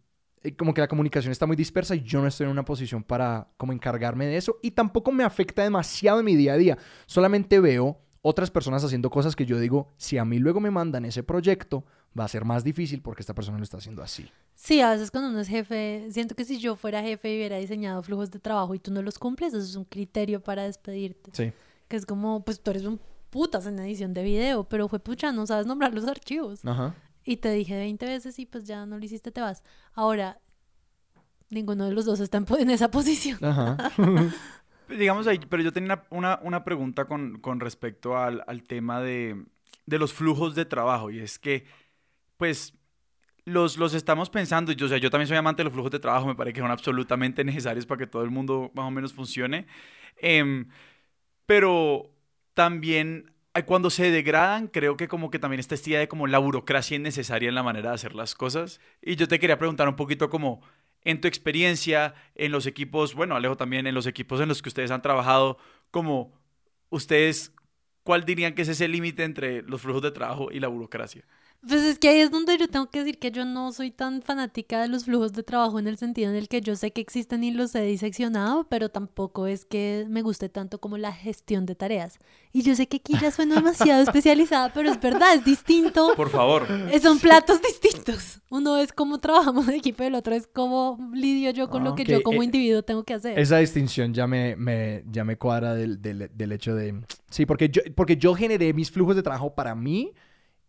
eh, como que la comunicación está muy dispersa y yo no estoy en una posición para como encargarme de eso y tampoco me afecta demasiado en mi día a día. Solamente veo otras personas haciendo cosas que yo digo, si a mí luego me mandan ese proyecto, va a ser más difícil porque esta persona lo está haciendo así. Sí, a veces cuando uno es jefe, siento que si yo fuera jefe y hubiera diseñado flujos de trabajo y tú no los cumples, eso es un criterio para despedirte. Sí. Que es como, pues tú eres un putas en edición de video, pero fue pucha, no sabes nombrar los archivos. Ajá. Y te dije 20 veces y pues ya no lo hiciste, te vas. Ahora, ninguno de los dos está en, en esa posición. Ajá. Digamos ahí, pero yo tenía una, una- pregunta con, con respecto al, al tema de, de los flujos de trabajo. Y es que, pues, los, los estamos pensando. Yo, o sea, yo también soy amante de los flujos de trabajo. Me parece que son absolutamente necesarios para que todo el mundo más o menos funcione. Em, pero también cuando se degradan, creo que como que también está esta idea de como la burocracia innecesaria en la manera de hacer las cosas. Y yo te quería preguntar un poquito como en tu experiencia, en los equipos, bueno, Alejo también, en los equipos en los que ustedes han trabajado, como ustedes, ¿cuál dirían que es ese límite entre los flujos de trabajo y la burocracia? Pues es que ahí es donde yo tengo que decir que yo no soy tan fanática de los flujos de trabajo en el sentido en el que yo sé que existen y los he diseccionado, pero tampoco es que me guste tanto como la gestión de tareas. Y yo sé que aquí ya suena demasiado especializada, pero es verdad, es distinto. Por favor. Son platos distintos. Uno es cómo trabajamos en equipo y el otro es cómo lidio yo con Ah, lo que ok. yo como Eh, individuo tengo que hacer. Esa distinción ya me, me- ya me cuadra del, del- del hecho de... Sí, porque yo, porque yo generé mis flujos de trabajo para mí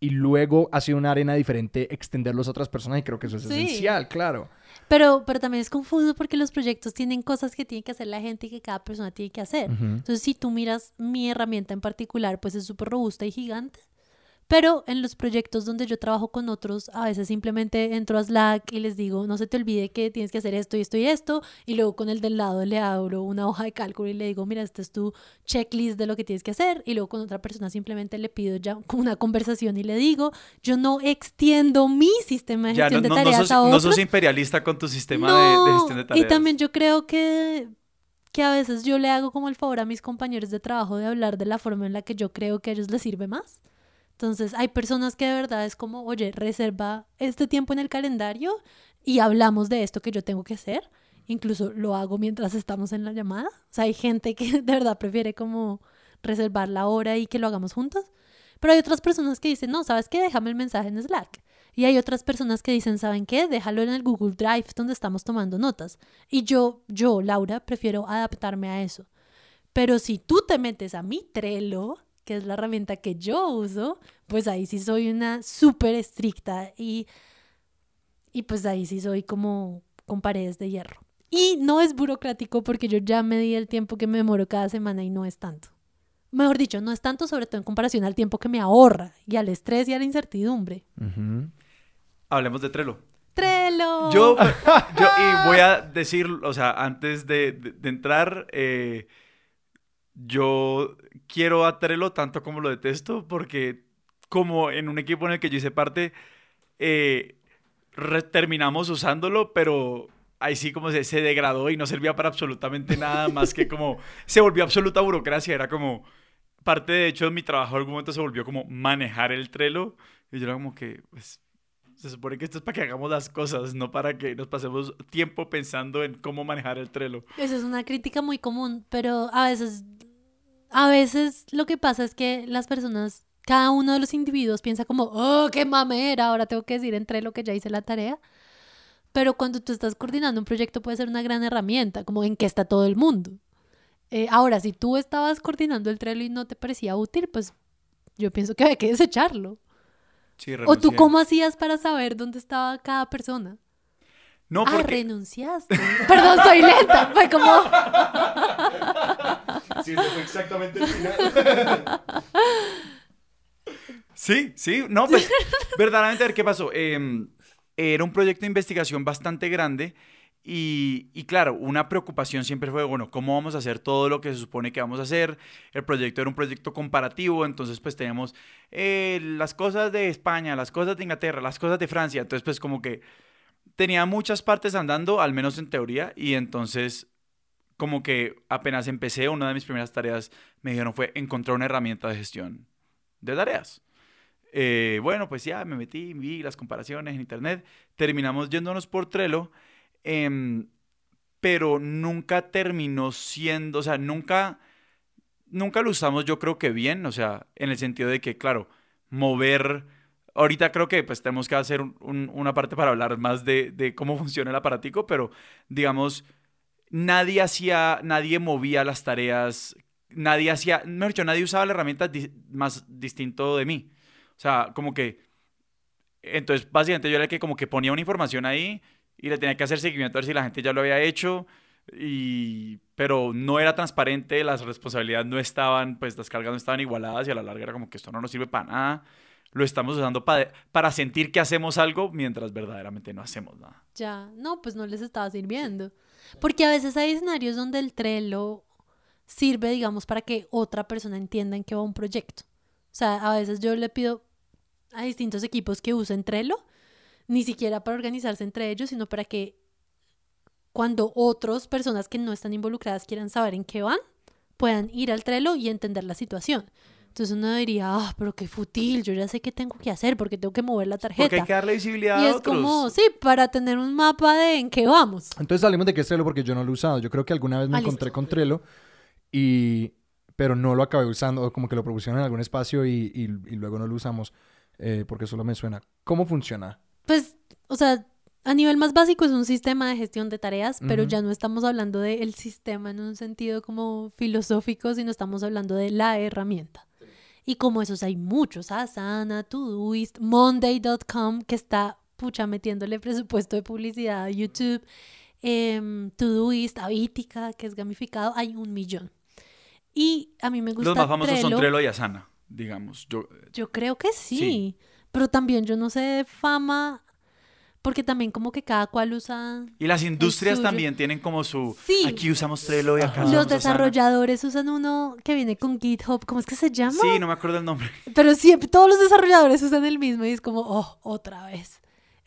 y luego ha sido una arena diferente extenderlos a otras personas y creo que eso es Sí. esencial, claro. Pero, pero también es confuso porque los proyectos tienen cosas que tiene que hacer la gente y que cada persona tiene que hacer. Entonces, si tú miras mi herramienta en particular, pues es súper robusta y gigante. Pero en los proyectos donde yo trabajo con otros, a veces simplemente entro a Slack y les digo, no se te olvide que tienes que hacer esto y esto y esto. Y luego con el del lado le abro una hoja de cálculo y le digo, mira, esta es tu checklist de lo que tienes que hacer. Y luego con otra persona simplemente le pido ya una conversación y le digo, yo no extiendo mi sistema de Ya no, gestión de no- no tareas sos, a no otros. sos imperialista con tu sistema de- de, No, gestión de tareas. Y también yo creo que, que a veces yo le hago como el favor a mis compañeros de trabajo de hablar de la forma en la que yo creo que a ellos les sirve más. Entonces, hay personas que de verdad es como, oye, reserva este tiempo en el calendario y hablamos de esto que yo tengo que hacer. Incluso lo hago mientras estamos en la llamada. O sea, hay gente que de verdad prefiere como reservar la hora y que lo hagamos juntos. Pero hay otras personas que dicen, no, ¿sabes qué? Déjame el mensaje en Slack. Y hay otras personas que dicen, ¿saben qué? Déjalo en el Google Drive donde estamos tomando notas. Y yo, yo, Laura, prefiero adaptarme a eso. Pero si tú te metes a mi Trello, que es la herramienta que yo uso, pues ahí sí soy una súper estricta y, y pues ahí sí soy como con paredes de hierro. Y no es burocrático porque yo ya me di el tiempo que me demoro cada semana y no es tanto. Mejor dicho, no es tanto sobre todo en comparación al tiempo que me ahorra y al estrés y a la incertidumbre. Hablemos de Trello. Trello. Yo, yo, y voy a decir, o sea, antes de, de- de entrar, eh, yo quiero a Trello tanto como lo detesto, porque como en un equipo en el que yo hice parte, eh, terminamos usándolo, pero ahí sí como se, se degradó y no servía para absolutamente nada más que como se volvió absoluta burocracia, era como parte de hecho de mi trabajo en algún momento se volvió como manejar el Trello y yo era como que, pues, Se supone que esto es para que hagamos las cosas, no para que nos pasemos tiempo pensando en cómo manejar el Trello. Esa es una crítica muy común, pero a veces, a veces lo que pasa es que las personas, cada uno de los individuos piensa como, oh, qué mamera, ahora tengo que decir entre lo que ya hice la tarea. Pero cuando tú estás coordinando un proyecto puede ser una gran herramienta, como en qué está todo el mundo. Eh, ahora, si tú estabas coordinando el Trello y no te parecía útil, pues yo pienso que hay que desecharlo. Sí, ¿O tú cómo hacías para saber dónde estaba cada persona? No, Ah, porque... renunciaste. Perdón, soy lenta. Fue como... Sí, eso fue exactamente el final. Sí, sí, no, pues verdaderamente a ver qué pasó. Eh, era un proyecto de investigación bastante grande y, y claro, una preocupación siempre fue, bueno, ¿cómo vamos a hacer todo lo que se supone que vamos a hacer? El proyecto era un proyecto comparativo, entonces pues teníamos eh, las cosas de España, las cosas de Inglaterra, las cosas de Francia, entonces pues como que tenía muchas partes andando, al menos en teoría, y entonces como que apenas empecé, una de mis primeras tareas me dijeron fue encontrar una herramienta de gestión de tareas. Eh, bueno, pues ya me metí, vi las comparaciones en internet, terminamos yéndonos por Trello, em, pero nunca terminó siendo, o sea, nunca, nunca lo usamos yo creo que bien, o sea, en el sentido de que, claro, mover, ahorita creo que pues tenemos que hacer un- un- una parte para hablar más de, cómo funciona el aparatico, pero digamos, nadie hacía, nadie movía las tareas, nadie hacía, mejor dicho, nadie usaba la herramienta más distinto de mí. O sea, como que, entonces básicamente yo era el que como que ponía una información ahí y le tenía que hacer seguimiento a ver si la gente ya lo había hecho, y, pero no era transparente, las responsabilidades no estaban, pues las cargas no estaban igualadas y a la larga era como que esto no nos sirve para nada. Lo estamos usando pa- para sentir que hacemos algo mientras verdaderamente no hacemos nada. Ya, no, pues no les estaba sirviendo. Porque a veces hay escenarios donde el Trello sirve, digamos, para que otra persona entienda en qué va un proyecto. O sea, a veces yo le pido a distintos equipos que usen Trello, ni siquiera para organizarse entre ellos, sino para que cuando otras personas que no están involucradas quieran saber en qué van, puedan ir al Trello y entender la situación. Entonces uno diría, ah, pero qué futil, yo ya sé qué tengo que hacer porque tengo que mover la tarjeta. Porque hay que darle visibilidad Y a es otros. como, sí, para tener un mapa de en qué vamos. Entonces salimos de que es Trello porque yo no lo he usado. Yo creo que alguna vez me Ah, listo. encontré con Trello y pero no lo acabé usando, o como que lo propusieron en algún espacio y, y- y luego no lo usamos eh, porque solo me suena. ¿Cómo funciona? Pues, o sea, a nivel más básico es un sistema de gestión de tareas, pero ya no estamos hablando del sistema en un sentido como filosófico, sino estamos hablando de la herramienta. Y como esos hay muchos, Asana, Todoist, Monday.com, que está, pucha, metiéndole presupuesto de publicidad a YouTube, em, Todoist, Avítica, que es gamificado, hay un millón. Y a mí me gusta Los más famosos son Trello. Trello y Asana, digamos. Yo, Yo creo que sí. Sí. Pero también yo no sé de fama, porque también como que cada cual usa... y las industrias también tienen como su... Sí. Aquí usamos Trello y acá. Los usamos Asana. desarrolladores usan uno que viene con GitHub, ¿cómo es que se llama? Sí, no me acuerdo el nombre. Pero siempre, todos los desarrolladores usan el mismo y es como, oh, otra vez.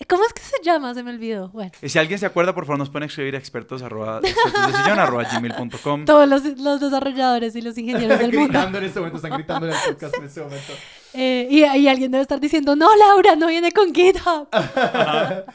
¿Cómo es que se llama? Se me olvidó. Bueno, Y si alguien se acuerda, por favor, nos pueden escribir a expertos, arroba, expertos arroba gmail.com. todos los, los desarrolladores y los ingenieros del mundo. gritando en este momento, están gritando en el podcast en este momento. Eh, y, y alguien debe estar diciendo, no, Laura, no viene con GitHub.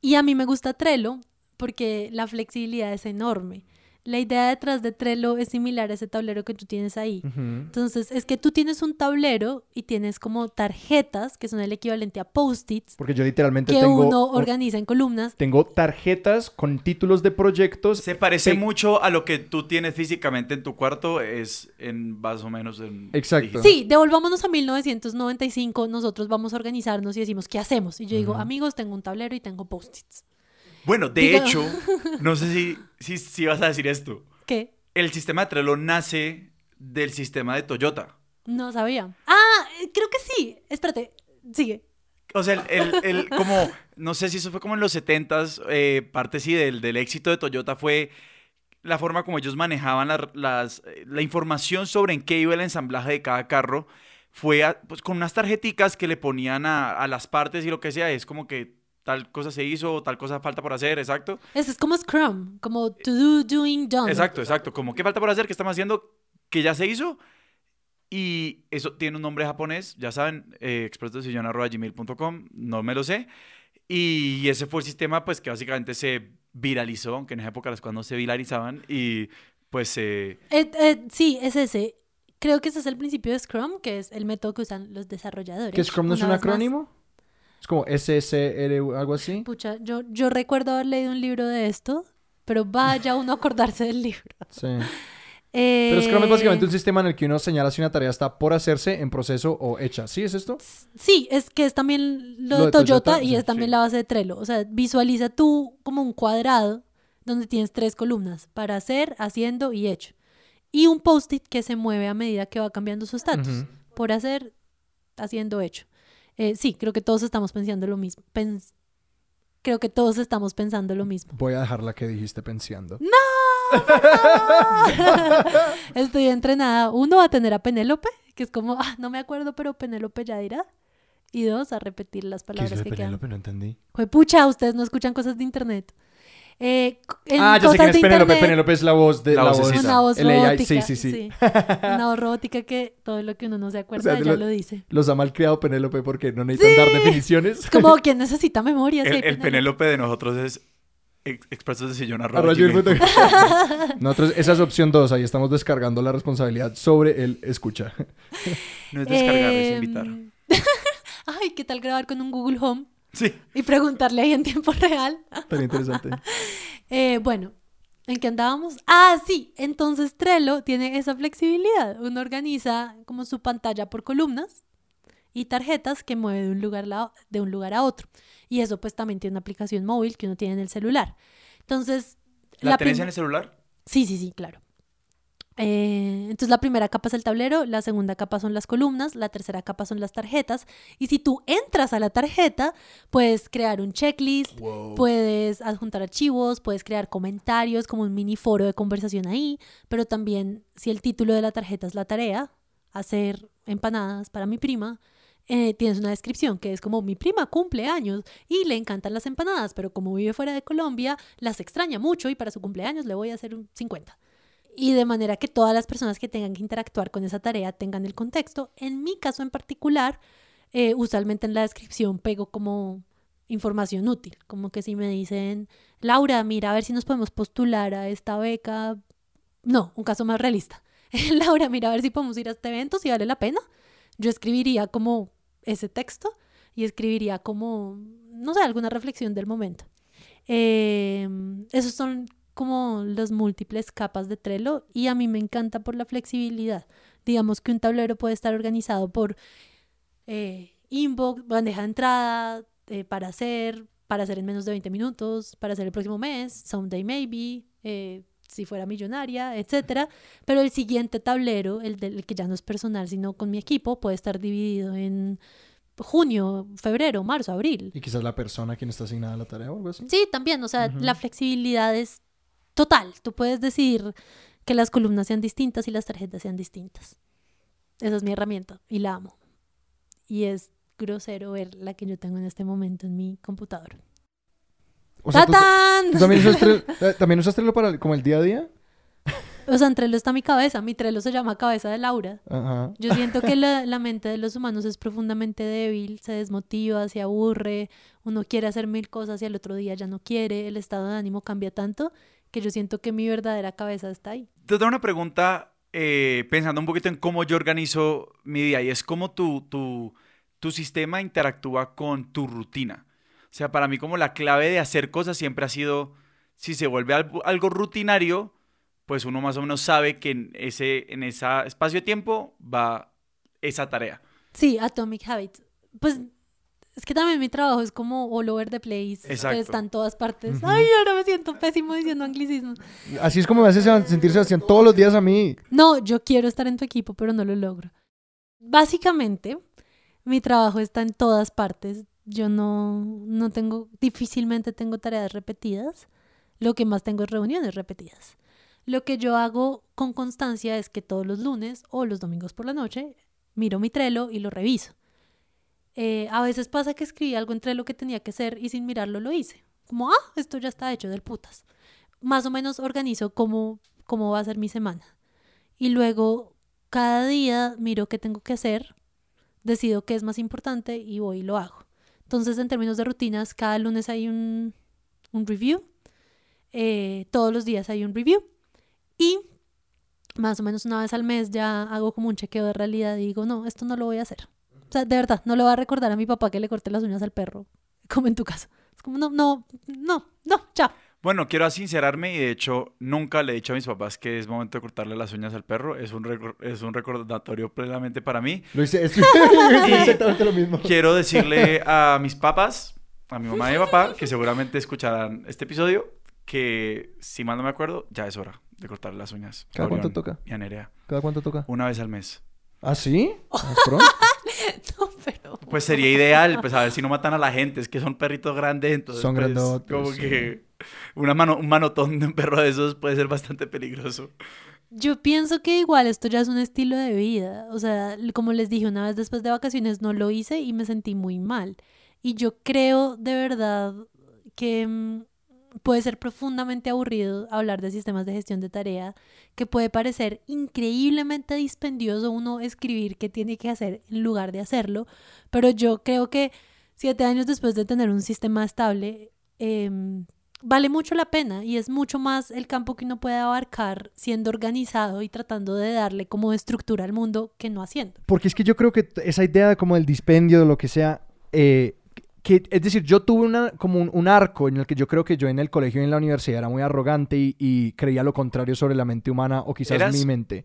y a mí me gusta Trello porque la flexibilidad es enorme. La idea detrás de Trello es similar a ese tablero que tú tienes ahí. Entonces, es que tú tienes un tablero y tienes como tarjetas, que son el equivalente a post-its, Porque yo literalmente que tengo, uno organiza en columnas. tengo tarjetas con títulos de proyectos. Se parece Pe- mucho a lo que tú tienes físicamente en tu cuarto, es en más o menos en... Exacto. digital. Sí, devolvámonos a 1995, nosotros vamos a organizarnos y decimos, ¿qué hacemos? Y yo digo, amigos, tengo un tablero y tengo post-its. Bueno, de hecho, no sé si, si, si vas a decir esto. ¿Qué? El sistema de Trello nace del sistema de Toyota. No sabía. Ah, creo que sí. Espérate, sigue. O sea, el, el- el- como, no sé si eso fue como en los 70s, eh, parte sí del, del éxito de Toyota fue la forma como ellos manejaban la, las, la información sobre en qué iba el ensamblaje de cada carro. Fue a- pues, con unas tarjeticas que le ponían a, a las partes y lo que sea. Es como que tal cosa se hizo, tal cosa falta por hacer, exacto. Eso es como Scrum, como to do, doing, done. Exacto, exacto. Como qué falta por hacer, qué estamos haciendo, que ya se hizo. Y eso tiene un nombre japonés, ya saben, eh, no me lo sé. Y ese fue el sistema pues que básicamente se viralizó, aunque en esa época las cosas no se viralizaban y pues... Eh, Eh, eh, sí, es ese. Creo que ese es el principio de Scrum, que es el método que usan los desarrolladores. ¿Que Scrum no es un vez más. Es como SSR algo así. Pucha, yo, yo recuerdo haber leído un libro de esto, pero vaya uno a acordarse del libro. Sí. Pero Scrum es básicamente Eh, un sistema en el que uno señala si una tarea está por hacerse, en proceso o hecha. ¿Sí es esto? Sí, es que es también lo, Lo de Toyota, Toyota, y sí, es también sí. la base de Trello. O sea, visualiza tú como un cuadrado donde tienes tres columnas para hacer, haciendo y hecho. Y un post-it que se mueve a medida que va cambiando su estatus. Por hacer, haciendo, hecho. Eh, sí, creo que todos estamos pensando lo mismo. Pens- creo que todos estamos pensando lo mismo. Voy a dejar la que dijiste pensando. Estoy entrenada. Uno, a tener a Penélope, que es como, ah, no me acuerdo, pero Penélope ya dirá. Y dos, a repetir las palabras que quedan. No entendí. pucha, ustedes no escuchan cosas de internet. Eh, Ah, ya sé quién es Penélope. internet, Penélope es la voz de La la, voz. Una voz robótica. sí, sí, sí. Una voz robótica que todo lo que uno no se acuerda O sea, ya lo- lo dice. Los ha malcriado Penélope porque no necesitan dar definiciones. Es como quien necesita memoria. sí, el, el Penélope. De nosotros es ex- expertos de sillón arroba. Nosotros, esa es opción 2. Ahí estamos descargando la responsabilidad sobre el escucha. No es descargar, es invitar. Ay, ¿qué tal grabar con un Google Home Sí. y preguntarle ahí en tiempo real? Tan interesante. Eh, bueno, ¿en qué andábamos? Ah, sí, entonces Trello tiene esa flexibilidad. Uno organiza como su pantalla por columnas y tarjetas que mueve de un lugar, la- de un lugar a otro. Y eso pues también tiene una aplicación móvil que uno tiene en el celular. Entonces, ¿La, tenés prim- en el celular? Sí, sí, sí, claro. Eh, entonces la primera capa es el tablero, la segunda capa son las columnas, la tercera capa son las tarjetas. Y si tú entras a la tarjeta, puedes crear un checklist, puedes adjuntar archivos, puedes crear comentarios como un mini foro de conversación ahí, pero también si el título de la tarjeta es la tarea, hacer empanadas para mi prima, eh, tienes una descripción que es como mi prima cumple años y le encantan las empanadas, pero como vive fuera de Colombia, las extraña mucho y para su cumpleaños le voy a hacer un 50. Y de manera que todas las personas que tengan que interactuar con esa tarea tengan el contexto. En mi caso en particular, eh, usualmente en la descripción pego como información útil, como que si me dicen, Laura, mira a ver si nos podemos postular a esta beca. No, un caso más realista. Laura, mira a ver si podemos ir a este evento, si vale la pena. Yo escribiría como ese texto y escribiría como, no sé, alguna reflexión del momento. Eh, esos son como las múltiples capas de Trello y a mí me encanta por la flexibilidad. Digamos que un tablero puede estar organizado por eh, inbox, bandeja de entrada, eh, para hacer, para hacer en menos de 20 minutos, para hacer el próximo mes, someday maybe, eh, si fuera millonaria, etcétera. Pero el siguiente tablero, el, del, el que ya no es personal, sino con mi equipo, puede estar dividido en junio, febrero, marzo, abril. Y quizás la persona a quien está asignada la tarea o algo así. Sí, también, o sea, la flexibilidad es total. Tú puedes decir que las columnas sean distintas y las tarjetas sean distintas. Esa es mi herramienta y la amo. Y es grosero ver la que yo tengo en este momento en mi computadora. O sea, ¿tú, ¡Tatán! tú también usas Trello, eh, ¿también usas Trello para el- como el día a día? O sea, en Trello está mi cabeza. Mi Trello se llama cabeza de Laura. Ajá. Yo siento que la, la mente de los humanos es profundamente débil, se desmotiva, se aburre, uno quiere hacer mil cosas y al otro día ya no quiere, el estado de ánimo cambia tanto que yo siento que mi verdadera cabeza está ahí. Te tengo una pregunta eh, pensando un poquito en cómo yo organizo mi día y es cómo tu, tu, tu sistema interactúa con tu rutina. O sea, para mí como la clave de hacer cosas siempre ha sido, si se vuelve algo, algo rutinario, pues uno más o menos sabe que en ese en ese espacio de tiempo va esa tarea. Sí, Atomic Habits. Pues es que también mi trabajo es como all over the place, Exacto. que está en todas partes. Ujú. Ay, ahora me siento pésimo diciendo anglicismo. Así es como me hace sentir Sebastián todos los días a mí. No, yo quiero estar en tu equipo, pero no lo logro. Básicamente, mi trabajo está en todas partes. Yo no, no tengo, difícilmente tengo tareas repetidas. Lo que más tengo es reuniones repetidas. Lo que yo hago con constancia es que todos los lunes o los domingos por la noche miro mi Trello y lo reviso. Eh, a veces pasa que escribí algo en Trello que tenía que hacer y sin mirarlo lo hice. Como, ah, esto ya está hecho del putas. Más o menos organizo cómo, cómo va a ser mi semana. Y luego cada día miro qué tengo que hacer, decido qué es más importante y voy y lo hago. Entonces, en términos de rutinas, cada lunes hay un, un review, eh, todos los días hay un review y más o menos una vez al mes ya hago como un chequeo de realidad y digo, no, esto no lo voy a hacer. O sea, de verdad, no le voy a recordar a mi papá que le corte las uñas al perro, como en tu caso. Es como, no, no, no, no, chao. Bueno, quiero sincerarme y de hecho nunca le he dicho a mis papás que es momento de cortarle las uñas al perro. Es un, es un recordatorio plenamente para mí. Lo hice, es, exactamente lo mismo. Quiero decirle a mis papás, a mi mamá y a mi papá, que seguramente escucharán este episodio, que si mal no me acuerdo, ya es hora de cortarle las uñas. ¿Cada cuánto toca? Y a Nerea. ¿Cada cuánto toca? Una vez al mes. ¿Ah, sí? No, pero... Pues sería ideal, pues a ver si no matan a la gente. Es que son perritos grandes, entonces Son pues, grandotes, como sí. que una mano, un manotón de un perro de esos puede ser bastante peligroso. Yo pienso que igual esto ya es un estilo de vida. O sea, como les dije, una vez después de vacaciones no lo hice y me sentí muy mal. Y yo creo de verdad que mm, puede ser profundamente aburrido hablar de sistemas de gestión de tarea, que puede parecer increíblemente dispendioso uno escribir qué tiene que hacer en lugar de hacerlo. Pero yo creo que siete años después de tener un sistema estable, em, vale mucho la pena y es mucho más el campo que uno puede abarcar siendo organizado y tratando de darle como estructura al mundo que no haciendo. Porque es que yo creo que esa idea como del dispendio, de lo que sea, eh, que, es decir, yo tuve una, como un, un arco en el que yo creo que yo en el colegio y en la universidad era muy arrogante y, y creía lo contrario sobre la mente humana o quizás ¿Eras? mi mente.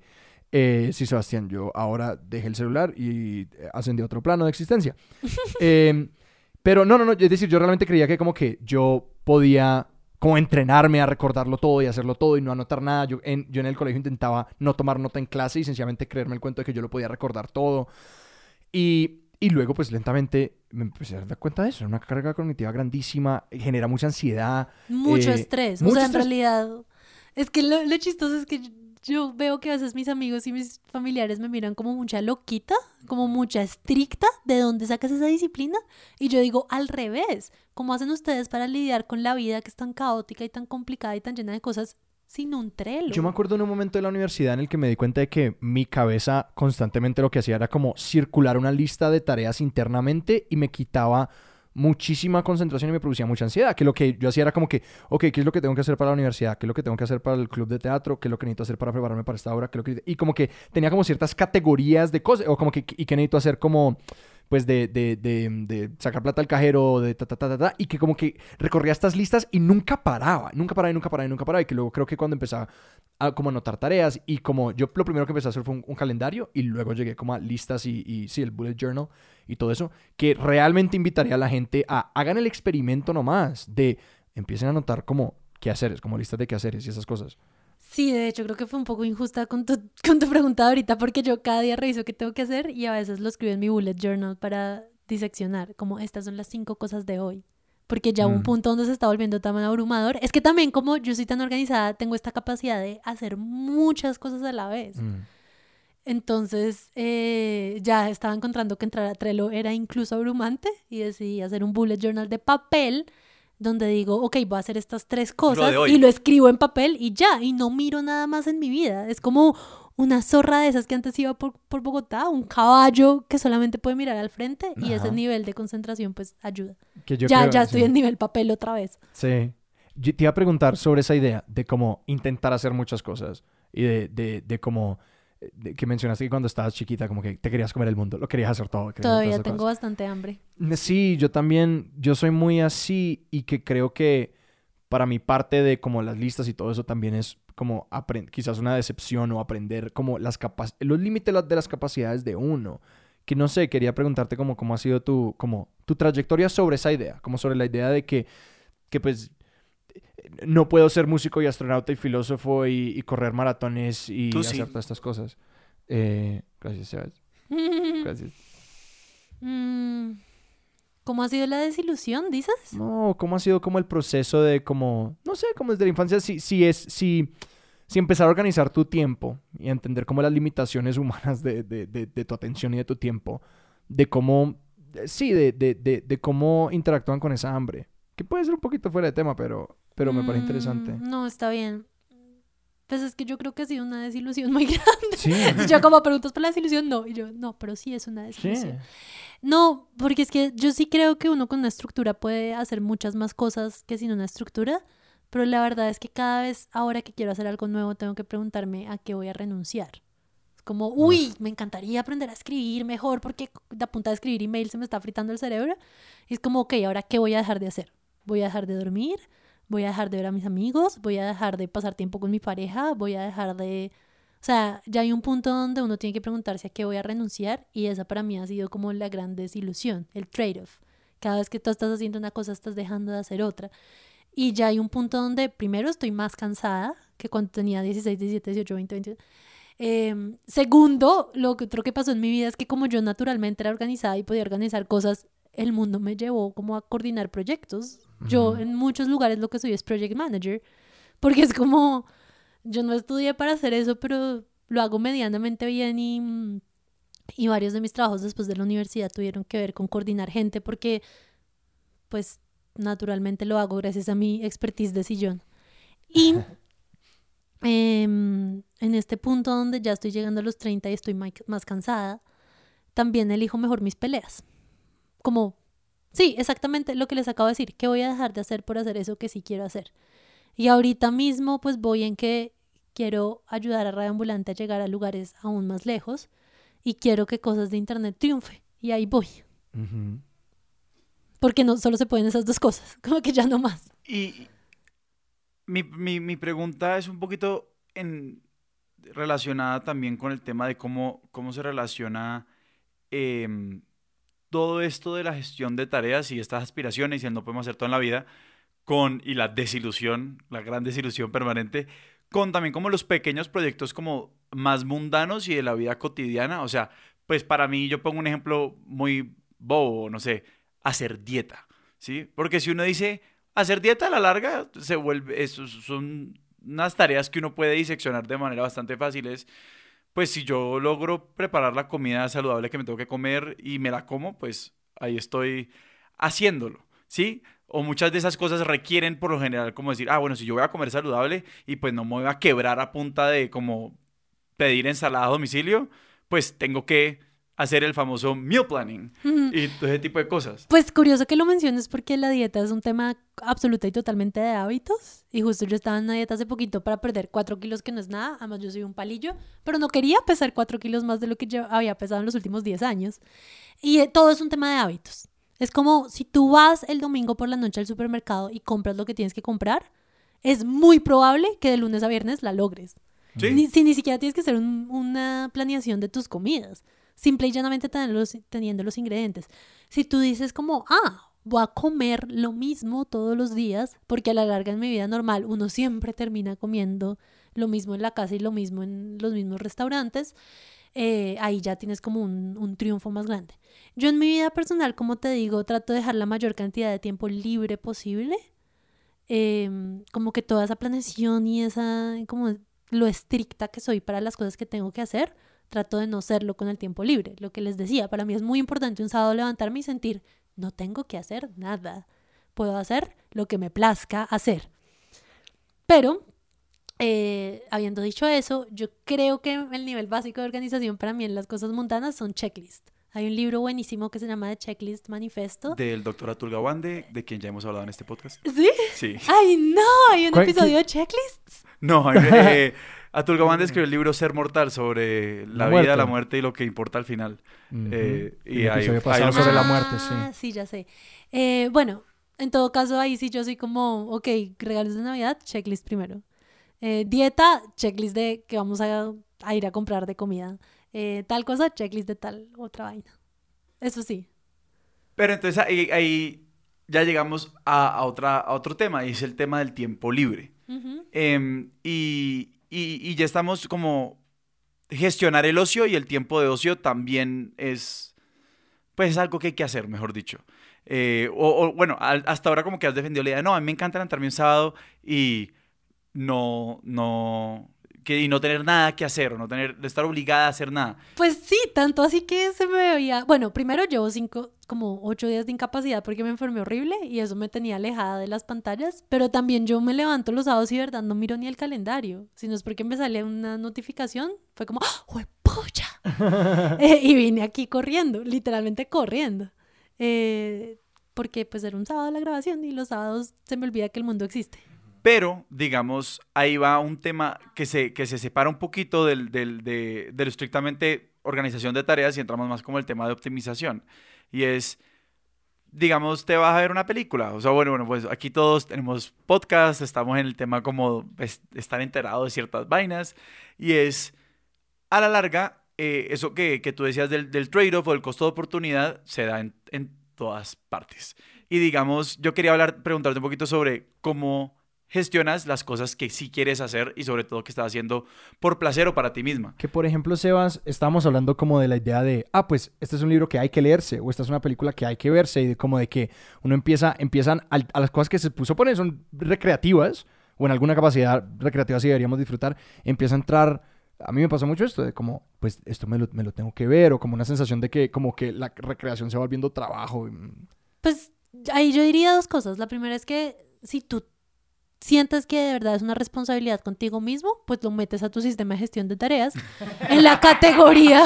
Eh, sí, Sebastián, yo ahora dejé el celular y eh, ascendí a otro plano de existencia. Eh, pero no, no, no, es decir, yo realmente creía que como que yo podía como entrenarme a recordarlo todo y hacerlo todo y no anotar nada. Yo en, yo en el colegio intentaba no tomar nota en clase y sencillamente creerme el cuento de que yo lo podía recordar todo. Y, y luego pues lentamente me empecé a dar cuenta de eso. Una carga cognitiva grandísima, genera mucha ansiedad. Mucho Eh, estrés. mucho o sea, en realidad, es que lo, lo chistoso es que yo, yo veo que a veces mis amigos y mis familiares me miran como mucha loquita, como mucha estricta. ¿De dónde sacas esa disciplina? Y yo digo, al revés. ¿Cómo hacen ustedes para lidiar con la vida que es tan caótica y tan complicada y tan llena de cosas sin un trelo? Yo me acuerdo en un momento de la universidad en el que me di cuenta de que mi cabeza constantemente lo que hacía era como circular una lista de tareas internamente y me quitaba muchísima concentración y me producía mucha ansiedad. Que lo que yo hacía era como que, ok, ¿qué es lo que tengo que hacer para la universidad? ¿Qué es lo que tengo que hacer para el club de teatro? ¿Qué es lo que necesito hacer para prepararme para esta obra? ¿Qué lo que... Y como que tenía como ciertas categorías de cosas, o como que, ¿y qué necesito hacer como pues de, de, de, de sacar plata al cajero, de ta, ta, ta, ta, ta, y que como que recorría estas listas y nunca paraba, nunca paraba nunca paraba y nunca paraba, y que luego creo que cuando empezaba a como anotar tareas y como yo lo primero que empecé a hacer fue un, un calendario y luego llegué como a listas y, y sí, el bullet journal y todo eso, que realmente invitaría a la gente a hagan el experimento nomás de empiecen a anotar como quehaceres, como listas de quehaceres y esas cosas. Sí, de hecho, creo que fue un poco injusta con tu, con tu pregunta ahorita porque yo cada día reviso qué tengo que hacer y a veces lo escribo en mi bullet journal para diseccionar, como estas son las cinco cosas de hoy. Porque ya hubo un Mm. punto donde se está volviendo tan abrumador. Es que también como yo soy tan organizada, tengo esta capacidad de hacer muchas cosas a la vez. Mm. Entonces eh, ya estaba encontrando que entrar a Trello era incluso abrumante y decidí hacer un bullet journal de papel donde digo, ok, voy a hacer estas tres cosas y lo escribo en papel y ya, y no miro nada más en mi vida. Es como una zorra de esas que antes iba por, por Bogotá, un caballo que solamente puede mirar al frente y ese nivel de concentración pues ayuda. Que yo ya, creo- ya estoy sí. en nivel papel otra vez. Sí. Yo te iba a preguntar sobre esa idea de cómo intentar hacer muchas cosas y de, de, de cómo que mencionaste que cuando estabas chiquita como que te querías comer el mundo, lo querías hacer todo. querías Todavía tengo cosas. bastante hambre. Sí, yo también, yo soy muy así y que creo que para mi parte de como las listas y todo eso también es como apren- quizás una decepción o aprender como las capac- los límites de las- de las capacidades de uno. Que no sé, quería preguntarte como cómo ha sido tu, como, tu trayectoria sobre esa idea, como sobre la idea de que, que pues no puedo ser músico y astronauta y filósofo y, y correr maratones y Tú hacer sí. todas estas cosas. Eh, gracias, Sebas. Gracias. Mm, ¿Cómo ha sido la desilusión, dices? No, ¿cómo ha sido como el proceso de como, no sé, como desde la infancia, si, si es, si, si empezar a organizar tu tiempo y a entender como las limitaciones humanas de, de, de, de tu atención y de tu tiempo, de cómo, de- sí, de, de, de, de cómo interactúan con esa hambre, que puede ser un poquito fuera de tema, pero, pero me parece interesante. Mm, No, está bien. Pues es que yo creo que ha sido una desilusión muy grande. Sí. Yo como preguntas por la desilusión, no. Y yo, no, pero sí es una Sí. desilusión. No, porque es que yo sí creo que uno con una estructura puede hacer muchas más cosas que sin una estructura, pero la verdad es que cada vez ahora que quiero hacer algo nuevo tengo que preguntarme a qué voy a renunciar. Es como, uy, me encantaría aprender a escribir mejor porque de a punta de escribir email se me está fritando el cerebro. Y es como, ok, ahora qué voy a dejar de hacer? Voy a dejar de dormir, voy a dejar de ver a mis amigos, voy a dejar de pasar tiempo con mi pareja, voy a dejar de... O sea, ya hay un punto donde uno tiene que preguntarse a qué voy a renunciar y esa para mí ha sido como la gran desilusión, el trade-off. Cada vez que tú estás haciendo una cosa estás dejando de hacer otra. Y ya hay un punto donde primero estoy más cansada que cuando tenía 16, 17, 18, 20, 21. Eh, segundo, lo que otro que pasó en mi vida es que como yo naturalmente era organizada y podía organizar cosas, el mundo me llevó como a coordinar proyectos. Yo en muchos lugares lo que soy es project manager, porque es como, yo no estudié para hacer eso, pero lo hago medianamente bien y, y varios de mis trabajos después de la universidad tuvieron que ver con coordinar gente porque pues naturalmente lo hago gracias a mi expertise de sillón. Y em, en este punto donde ya estoy llegando a los 30 y estoy más cansada, también elijo mejor mis peleas. Como, sí, exactamente lo que les acabo de decir, que voy a dejar de hacer por hacer eso que sí quiero hacer. Y ahorita mismo pues voy en que quiero ayudar a Radio Ambulante a llegar a lugares aún más lejos y quiero que cosas de internet triunfe. Y ahí voy. Porque no solo se pueden esas dos cosas, como que ya no más. Y mi, mi- mi pregunta es un poquito en, relacionada también con el tema de cómo, cómo se relaciona em, todo esto de la gestión de tareas y estas aspiraciones y el no podemos hacer todo en la vida con y la desilusión, la gran desilusión permanente, con también como los pequeños proyectos como más mundanos y de la vida cotidiana. O sea, pues para mí yo pongo un ejemplo muy bobo, no sé, hacer dieta, ¿sí? Porque si uno dice hacer dieta a la larga, se vuelve, eso son unas tareas que uno puede diseccionar de manera bastante fáciles. Pues si yo logro preparar la comida saludable que me tengo que comer y me la como, pues ahí estoy haciéndolo, ¿sí? O muchas de esas cosas requieren por lo general como decir, ah, bueno, si yo voy a comer saludable y pues no me voy a quebrar a punta de como pedir ensalada a domicilio, pues tengo que hacer el famoso meal planning y todo ese tipo de cosas. Pues curioso que lo menciones porque la dieta es un tema absoluta y totalmente de hábitos. Y justo yo estaba en una dieta hace poquito para perder 4 kilos, que no es nada. Además, yo soy un palillo, pero no quería pesar 4 kilos más de lo que yo había pesado en los últimos 10 años. Y eh, todo es un tema de hábitos. Es como si tú vas el domingo por la noche al supermercado y compras lo que tienes que comprar, es muy probable que de lunes a viernes la logres. Sí. Ni, si ni siquiera tienes que hacer un- una planeación de tus comidas. Simple y llanamente teniendo los ingredientes. Si tú dices como, ah, voy a comer lo mismo todos los días, porque a la larga en mi vida normal uno siempre termina comiendo lo mismo en la casa y lo mismo en los mismos restaurantes, eh, ahí ya tienes como un, un triunfo más grande. Yo en mi vida personal, como te digo, trato de dejar la mayor cantidad de tiempo libre posible. Em, como que toda esa planeación y esa, como lo estricta que soy para las cosas que tengo que hacer, trato de no serlo con el tiempo libre. Lo que les decía, para mí es muy importante un sábado levantarme y sentir, no tengo que hacer nada. Puedo hacer lo que me plazca hacer. Pero, eh, habiendo dicho eso, yo creo que el nivel básico de organización para mí en las cosas mundanas son checklists. Hay un libro buenísimo que se llama The Checklist Manifesto. Del doctor Atul Gawande, de quien ya hemos hablado en este podcast. ¿Sí? Sí. ¡Ay, no! Hay un ¿Cuál- episodio qué? de checklists. No, eh, Atul Gawande escribió el libro Ser Mortal sobre la, La vida, la muerte y lo que importa al final. Ujú. Eh, y ahí- pasado lo sobre la muerte, sí. Ah, sí, ya sé. Eh, bueno, en todo caso, ahí sí yo soy como, ok, regalos de Navidad, checklist primero. Eh, dieta, checklist de que vamos a, a ir a comprar de comida. Eh, tal cosa, checklist de tal otra vaina. Eso sí. Pero entonces ahí, ahí ya llegamos a, a otra, a otro tema, y es el tema del tiempo libre. Ujú. Em, y, y- ya estamos como gestionar el ocio y el tiempo de ocio también es, pues es algo que hay que hacer, mejor dicho. Eh, o, o, bueno, al- hasta ahora como que has defendido la idea, no, a mí me encanta levantarme un sábado y no, no, que, y no tener nada que hacer, o no tener, estar obligada a hacer nada. Pues sí, tanto así que se me veía. Bueno, primero llevo cinco, como ocho días de incapacidad porque me enfermé horrible y eso me tenía alejada de las pantallas. Pero también yo me levanto los sábados y, verdad, no miro ni el calendario. Sino es porque me sale una notificación. Fue como, ¡Oh, polla! Eh, y vine aquí corriendo, literalmente corriendo. Eh, porque pues era un sábado la grabación y los sábados se me olvida que el mundo existe. Pero, digamos, ahí va un tema que se, que se separa un poquito del, del, de, de lo estrictamente organización de tareas y entramos más como el tema de optimización. Y es, digamos, te vas a ver una película. O sea, bueno, bueno, pues aquí todos tenemos podcast, estamos en el tema como es- estar enterados de ciertas vainas. Y es, a la larga, eh, eso que, que tú decías del, del trade-off o el costo de oportunidad se da en, en todas partes. Y digamos, yo quería hablar, preguntarte un poquito sobre cómo gestionas las cosas que sí quieres hacer y sobre todo que estás haciendo por placer o para ti misma. Que por ejemplo, Sebas, estábamos hablando como de la idea de, ah, pues este es un libro que hay que leerse, o esta es una película que hay que verse, y de como de que uno empieza, empiezan a, las cosas que se puso poner son recreativas, o en alguna capacidad recreativa sí deberíamos disfrutar, empieza a entrar, a mí me pasó mucho esto, de como, pues esto me lo, me lo tengo que ver, o como una sensación de que como que la recreación se va volviendo trabajo. mm, Pues ahí yo diría dos cosas. La primera es que si tú sientes que de verdad es una responsabilidad contigo mismo, pues lo metes a tu sistema de gestión de tareas en la categoría.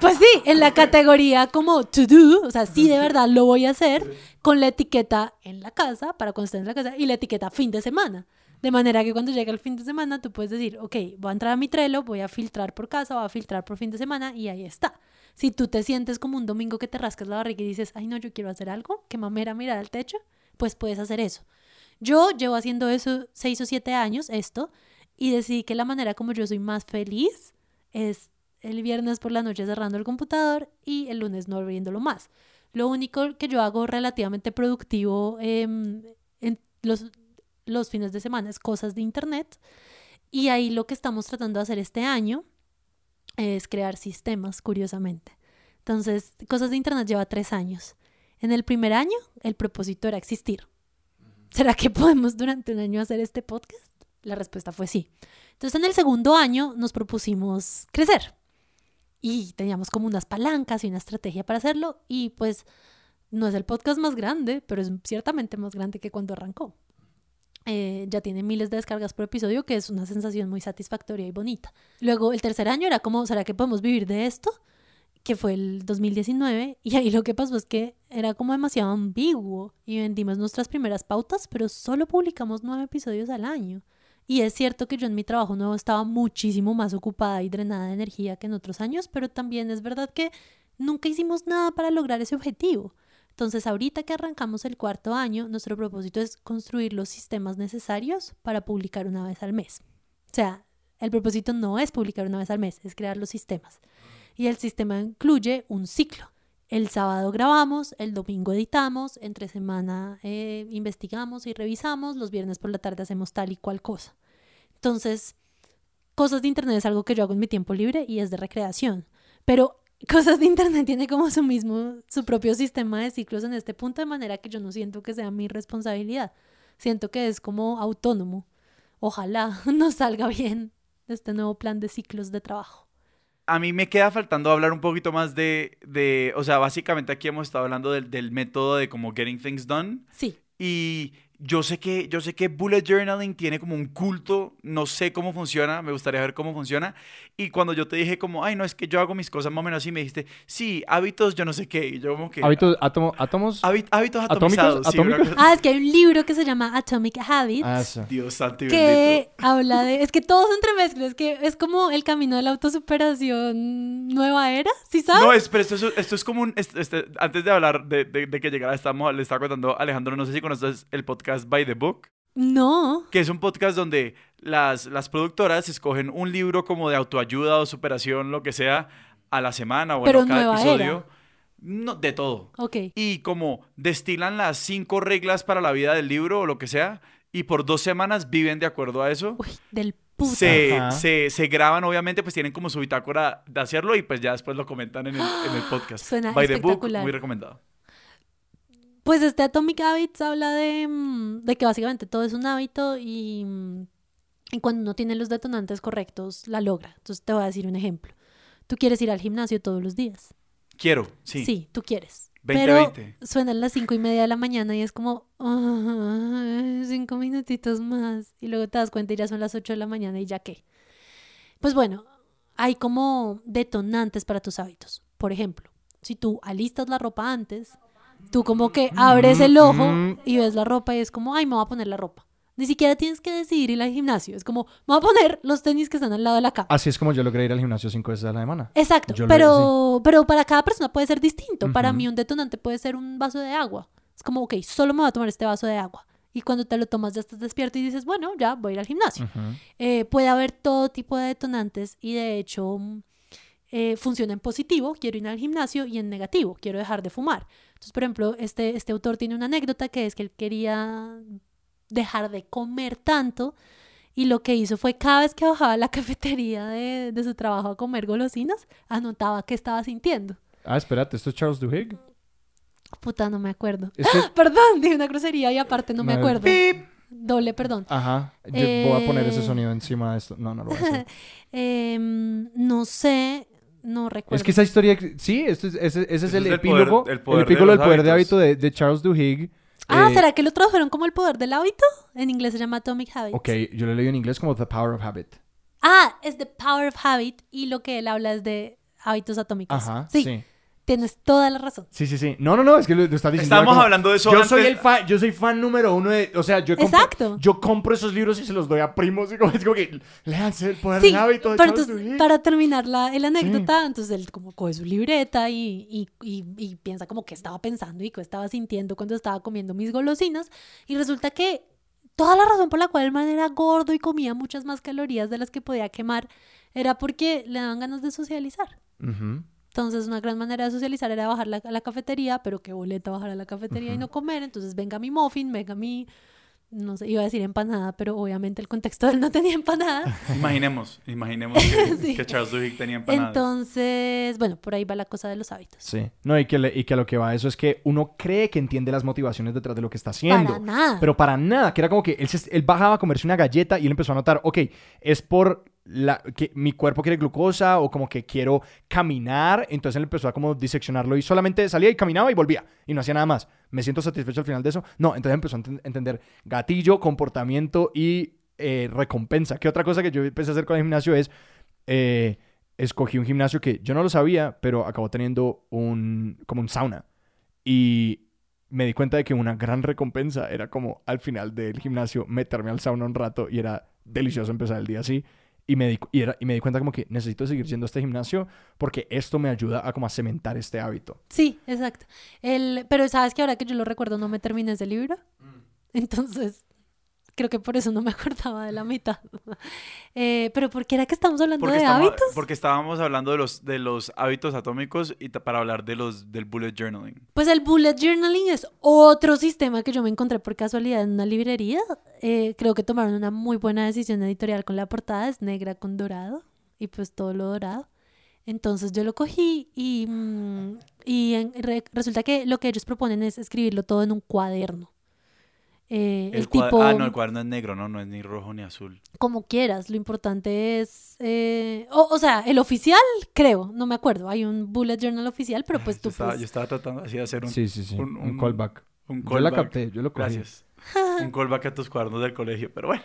Pues sí, en la categoría como to do, o sea, sí de verdad lo voy a hacer con la etiqueta en la casa, para cuando estés en la casa, y la etiqueta fin de semana. De manera que cuando llegue el fin de semana tú puedes decir, ok, voy a entrar a mi Trello, voy a filtrar por casa, voy a filtrar por fin de semana y ahí está. Si tú te sientes como un domingo que te rascas la barriga y dices, ay no, yo quiero hacer algo, que mamera mirar al techo, pues puedes hacer eso. Yo llevo haciendo eso seis o siete años, esto, y decidí que la manera como yo soy más feliz es el viernes por la noche cerrando el computador y el lunes no abriéndolo más. Lo único que yo hago relativamente productivo em, en los, los fines de semana es cosas de internet. Y ahí lo que estamos tratando de hacer este año es crear sistemas, curiosamente. Entonces, cosas de internet lleva tres años. En el primer año, el propósito era existir. ¿Será que podemos durante un año hacer este podcast? La respuesta fue sí. Entonces, en el segundo año nos propusimos crecer. Y teníamos como unas palancas y una estrategia para hacerlo. Y pues no es el podcast más grande, pero es ciertamente más grande que cuando arrancó. Eh, ya tiene miles de descargas por episodio, que es una sensación muy satisfactoria y bonita. Luego, el tercer año era como, ¿será que podemos vivir de esto? Que fue el 2019. Y ahí lo que pasó es que era como demasiado ambiguo. Y vendimos nuestras primeras pautas, pero solo publicamos nueve episodios al año. Y es cierto que yo en mi trabajo nuevo estaba muchísimo más ocupada y drenada de energía que en otros años, pero también es verdad que nunca hicimos nada para lograr ese objetivo. Entonces, ahorita que arrancamos el cuarto año, nuestro propósito es construir los sistemas necesarios para publicar una vez al mes. O sea, el propósito no es publicar una vez al mes, es crear los sistemas. Y el sistema incluye un ciclo. El sábado grabamos, el domingo editamos, entre semana eh, investigamos y revisamos, los viernes por la tarde hacemos tal y cual cosa. Entonces, cosas de Internet es algo que yo hago en mi tiempo libre y es de recreación. Pero cosas de Internet tiene como su mismo, su propio sistema de ciclos en este punto, de manera que yo no siento que sea mi responsabilidad. Siento que es como autónomo. Ojalá nos salga bien este nuevo plan de ciclos de trabajo. A mí me queda faltando hablar un poquito más de, de o sea, básicamente aquí hemos estado hablando del, del método de como getting things done. Sí, Y yo sé que yo sé que bullet journaling tiene como un culto, no sé cómo funciona, me gustaría ver cómo funciona. Y cuando yo te dije como, "Ay, no, es que yo hago mis cosas más o menos así", me dijiste, "Sí, hábitos, yo no sé qué." Y yo como que Hábitos, átomo- átomos. Hábit- hábitos ¿Atómicos? atomizados, sí, ¿Atómicos? cosa- Ah, es que hay un libro que se llama Atomic Habits. Ah, eso. Dios santo y que bendito. habla de. Es que todos entremezclan. Es que es como el camino de la autosuperación nueva era, ¿sí sabes? No, es, pero esto es, esto es como un... este- este- antes de hablar de, de- de que llegara, estamos, le estaba contando a Alejandro, no sé si conoces el podcast By the Book, No. que es un podcast donde las, las productoras escogen un libro como de autoayuda o superación, lo que sea, a la semana o Pero en cada episodio. era. No, de todo. Ok. Y como destilan las cinco reglas para la vida del libro o lo que sea, y por dos semanas viven de acuerdo a eso. Uy, del puta. Se, se, se graban, obviamente, pues tienen como su bitácora de hacerlo y pues ya después lo comentan en el, en el podcast. Suena By the book, espectacular. muy recomendado. Pues este Atomic Habits habla de, mm, de que básicamente todo es un hábito y mm, Y cuando uno tiene los detonantes correctos, la logra. Entonces te voy a decir un ejemplo. Tú quieres ir al gimnasio todos los días. Quiero, sí. Sí, tú quieres. 2020. Pero suenan las cinco y media de la mañana y es como, "Ay, cinco minutitos más. Y luego te das cuenta y ya son las ocho de la mañana y ya qué. Pues bueno, hay como detonantes para tus hábitos. Por ejemplo, si tú alistas la ropa antes, tú como que abres el ojo y ves la ropa y es como, ay, me voy a poner la ropa. Ni siquiera tienes que decidir ir al gimnasio. Es como, me voy a poner los tenis que están al lado de la cama. Así es como yo logré ir al gimnasio cinco veces a la semana. Exacto, Yo pero, pero para cada persona puede ser distinto. Para mí un detonante puede ser un vaso de agua. Es como, ok, solo me voy a tomar este vaso de agua. Y cuando te lo tomas ya estás despierto y dices, bueno, ya voy a ir al gimnasio. Eh, puede haber todo tipo de detonantes y de hecho mm, eh, funciona en positivo, quiero ir al gimnasio, y en negativo, quiero dejar de fumar. Entonces, por ejemplo, este, este autor tiene una anécdota que es que él quería dejar de comer tanto y lo que hizo fue cada vez que bajaba a la cafetería de, de su trabajo a comer golosinas, anotaba qué estaba sintiendo. Ah, espérate, ¿esto es Charles Duhigg? Puta, no me acuerdo. Es que- Perdón, dije una grosería y aparte no me acuerdo. Pip. Doble perdón. Ajá, yo voy a poner ese Eh. sonido encima de esto. No, no lo voy a hacer. Em, no sé, no recuerdo. Es que esa historia, sí, es- ese, ese es el es el epílogo, poder- el poder de epílogo del poder de hábito de, de Charles Duhigg. Ah, Eh, ¿será que lo tradujeron como el poder del hábito? En inglés se llama Atomic Habits. Ok, yo lo leí en inglés como The Power of Habit. Ah, es The Power of Habit y lo que él habla es de hábitos atómicos. Ajá, sí, sí. Tienes toda la razón. Sí, sí, sí. No, no, no, es que lo, lo está diciendo. Estábamos como- hablando de eso Yo antes. soy el fan, yo soy fan número uno de, o sea, yo compro, Exacto. yo compro esos libros y se los doy a primos y como, es como que léanse el poder Sí, del hábito de pero entonces, para terminar la, el anécdota, entonces él como coge su libreta y, y, y- y piensa como qué estaba pensando y qué estaba sintiendo cuando estaba comiendo mis golosinas y resulta que toda la razón por la cual el man era gordo y comía muchas más calorías de las que podía quemar era porque le daban ganas de socializar. Ujú. Entonces, una gran manera de socializar era bajar la- a la cafetería, pero qué boleta bajar a la cafetería y no comer. Entonces, venga mi muffin, venga mi, no sé, iba a decir empanada, pero obviamente el contexto de él no tenía empanadas. Imaginemos, imaginemos que, Sí. que Charles Duhigg tenía empanadas. Entonces, bueno, por ahí va la cosa de los hábitos. Sí. No, y que, le- y que a lo que va eso es que uno cree que entiende las motivaciones detrás de lo que está haciendo. Para nada. Pero para nada, que era como que él, se- él bajaba a comerse una galleta y él empezó a notar, ok, es por la, que mi cuerpo quiere glucosa o como que quiero caminar, entonces él empezó a como diseccionarlo y solamente salía y caminaba y volvía y no hacía nada más. ¿Me siento satisfecho al final de eso? No, entonces empezó a enten- entender gatillo, comportamiento y eh, recompensa. Que otra cosa que yo empecé a hacer con el gimnasio es, eh, escogí un gimnasio que yo no lo sabía, pero acabó teniendo un, como un sauna. Y me di cuenta de que una gran recompensa era como al final del gimnasio meterme al sauna un rato y era delicioso empezar el día así. Y me, di, y, era, y me di cuenta como que necesito seguir yendo a este gimnasio porque esto me ayuda a como a cementar este hábito. Sí, exacto. El, pero sabes que ahora que yo lo recuerdo no me terminé ese libro. Entonces, creo que por eso no me acordaba de la mitad. Eh, pero ¿por qué era que estamos hablando Porque, de estamos, hábitos? porque estábamos hablando de los, de los hábitos atómicos y para hablar de los, del bullet journaling. Pues el bullet journaling es otro sistema que yo me encontré por casualidad en una librería. Eh, creo que tomaron una muy buena decisión editorial con la portada, es negra con dorado y pues todo lo dorado. Entonces yo lo cogí y, mm, y en- re- resulta que lo que ellos proponen es escribirlo todo en un cuaderno. Eh, el, cua- tipo, Ah, no, el cuaderno es negro, ¿no? No es ni rojo ni azul. como quieras, lo importante es, eh, o, o sea, el oficial, creo, no me acuerdo, hay un bullet journal oficial, pero pues yo, tú estaba, puedes- yo estaba tratando así de hacer un, Sí, sí, sí. un- Un, un- callback. un Yo la callback. capté, yo lo cogí. Gracias. un callback a tus cuadernos del colegio, pero bueno.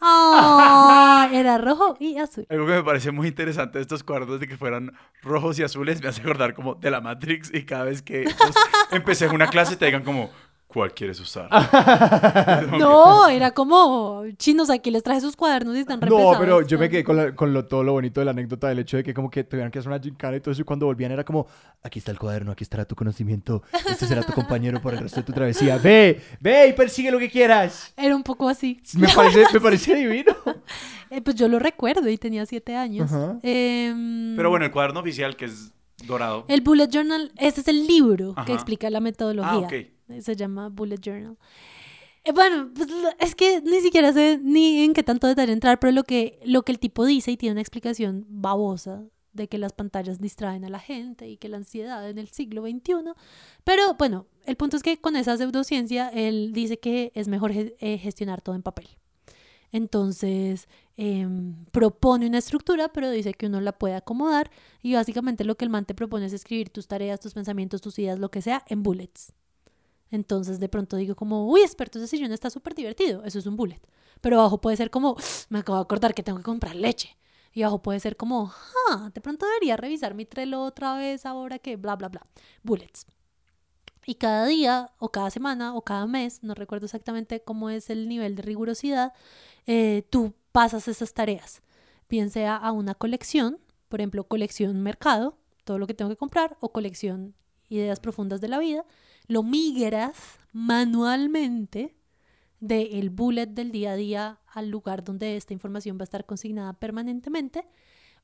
¡Ah! Era rojo y azul. Algo que me parece muy interesante de estos cuadernos de que fueran rojos y azules me hace acordar como de la Matrix y cada vez que pues, empecé una clase te digan como, ¿cuál quieres usar? No, era como chinos aquí les traje sus cuadernos y están No, repesados. pero yo me quedé con, la- con lo, todo lo bonito de la anécdota del hecho de que como que tuvieran que hacer una gincana y todo eso y cuando volvían era como, aquí está el cuaderno, aquí estará tu conocimiento, este será tu compañero por el resto de tu travesía. Ve, ve y persigue lo que quieras. Era un poco así. Me parece, me parece divino. Eh, pues yo lo recuerdo y tenía siete años. Em, Pero bueno, el cuaderno oficial que es dorado. El Bullet Journal, ese es el libro que explica la metodología. Ah, ok. Se llama Bullet Journal. Eh, bueno, pues es que ni siquiera sé ni en qué tanto detalle entrar, pero lo que, lo que el tipo dice y tiene una explicación babosa de que las pantallas distraen a la gente y que la ansiedad en el siglo XXI. Pero bueno, el punto es que con esa pseudociencia él dice que es mejor eh, gestionar todo en papel. Entonces, em, propone una estructura, pero dice que uno la puede acomodar. Y básicamente lo que el man te propone es escribir tus tareas, tus pensamientos, tus ideas, lo que sea, en bullets. Entonces, de pronto digo como, uy, expertos de sillón está súper divertido. Eso es un bullet. Pero abajo puede ser como, me acabo de acordar que tengo que comprar leche. Y abajo puede ser como, ah, de pronto debería revisar mi Trello otra vez ahora que bla, bla, bla. Bullets. Y cada día, o cada semana, o cada mes, no recuerdo exactamente cómo es el nivel de rigurosidad, eh, tú pasas esas tareas. Bien sea a una colección, por ejemplo, colección mercado, todo lo que tengo que comprar, o colección ideas profundas de la vida, lo migras manualmente del bullet del día a día al lugar donde esta información va a estar consignada permanentemente,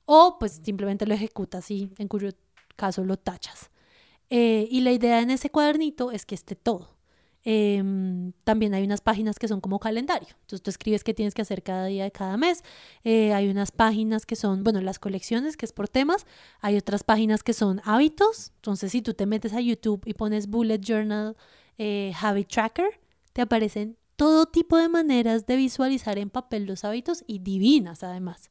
o pues simplemente lo ejecutas y en cuyo caso lo tachas. Eh, y la idea en ese cuadernito es que esté todo. Em, también hay unas páginas que son como calendario. Entonces tú escribes qué tienes que hacer cada día de cada mes. Eh, hay unas páginas que son, bueno, las colecciones, que es por temas. Hay otras páginas que son hábitos. Entonces si tú te metes a YouTube y pones Bullet Journal eh, Habit Tracker, te aparecen todo tipo de maneras de visualizar en papel los hábitos y divinas además.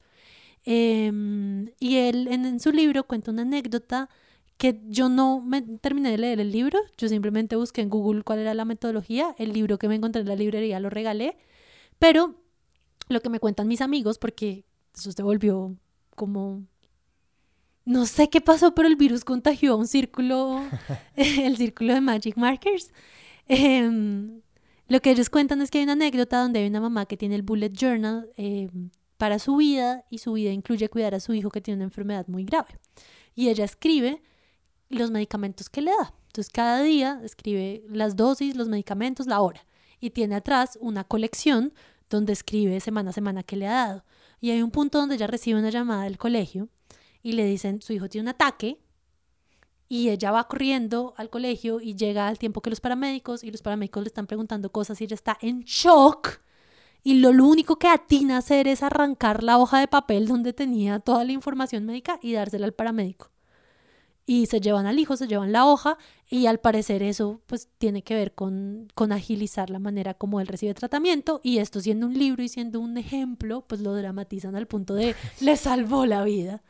Em, y él en su libro cuenta una anécdota que yo no me terminé de leer el libro, yo simplemente busqué en Google cuál era la metodología, el libro que me encontré en la librería lo regalé, pero lo que me cuentan mis amigos, porque eso se volvió como... No sé qué pasó, pero el virus contagió a un círculo, el círculo de Magic Markers. Em, lo que ellos cuentan es que hay una anécdota donde hay una mamá que tiene el bullet journal em, para su vida y su vida incluye cuidar a su hijo que tiene una enfermedad muy grave. Y ella escribe los medicamentos que le da. Entonces cada día escribe las dosis, los medicamentos, la hora. Y tiene atrás una colección donde escribe semana a semana que le ha dado. Y hay un punto donde ella recibe una llamada del colegio y le dicen, su hijo tiene un ataque. Y ella va corriendo al colegio y llega al tiempo que los paramédicos y los paramédicos le están preguntando cosas y ella está en shock. Y lo, lo único que atina a hacer es arrancar la hoja de papel donde tenía toda la información médica y dársela al paramédico y se llevan al hijo, se llevan la hoja y al parecer eso pues tiene que ver con, con agilizar la manera como él recibe tratamiento y esto siendo un libro y siendo un ejemplo pues lo dramatizan al punto de le salvó la vida.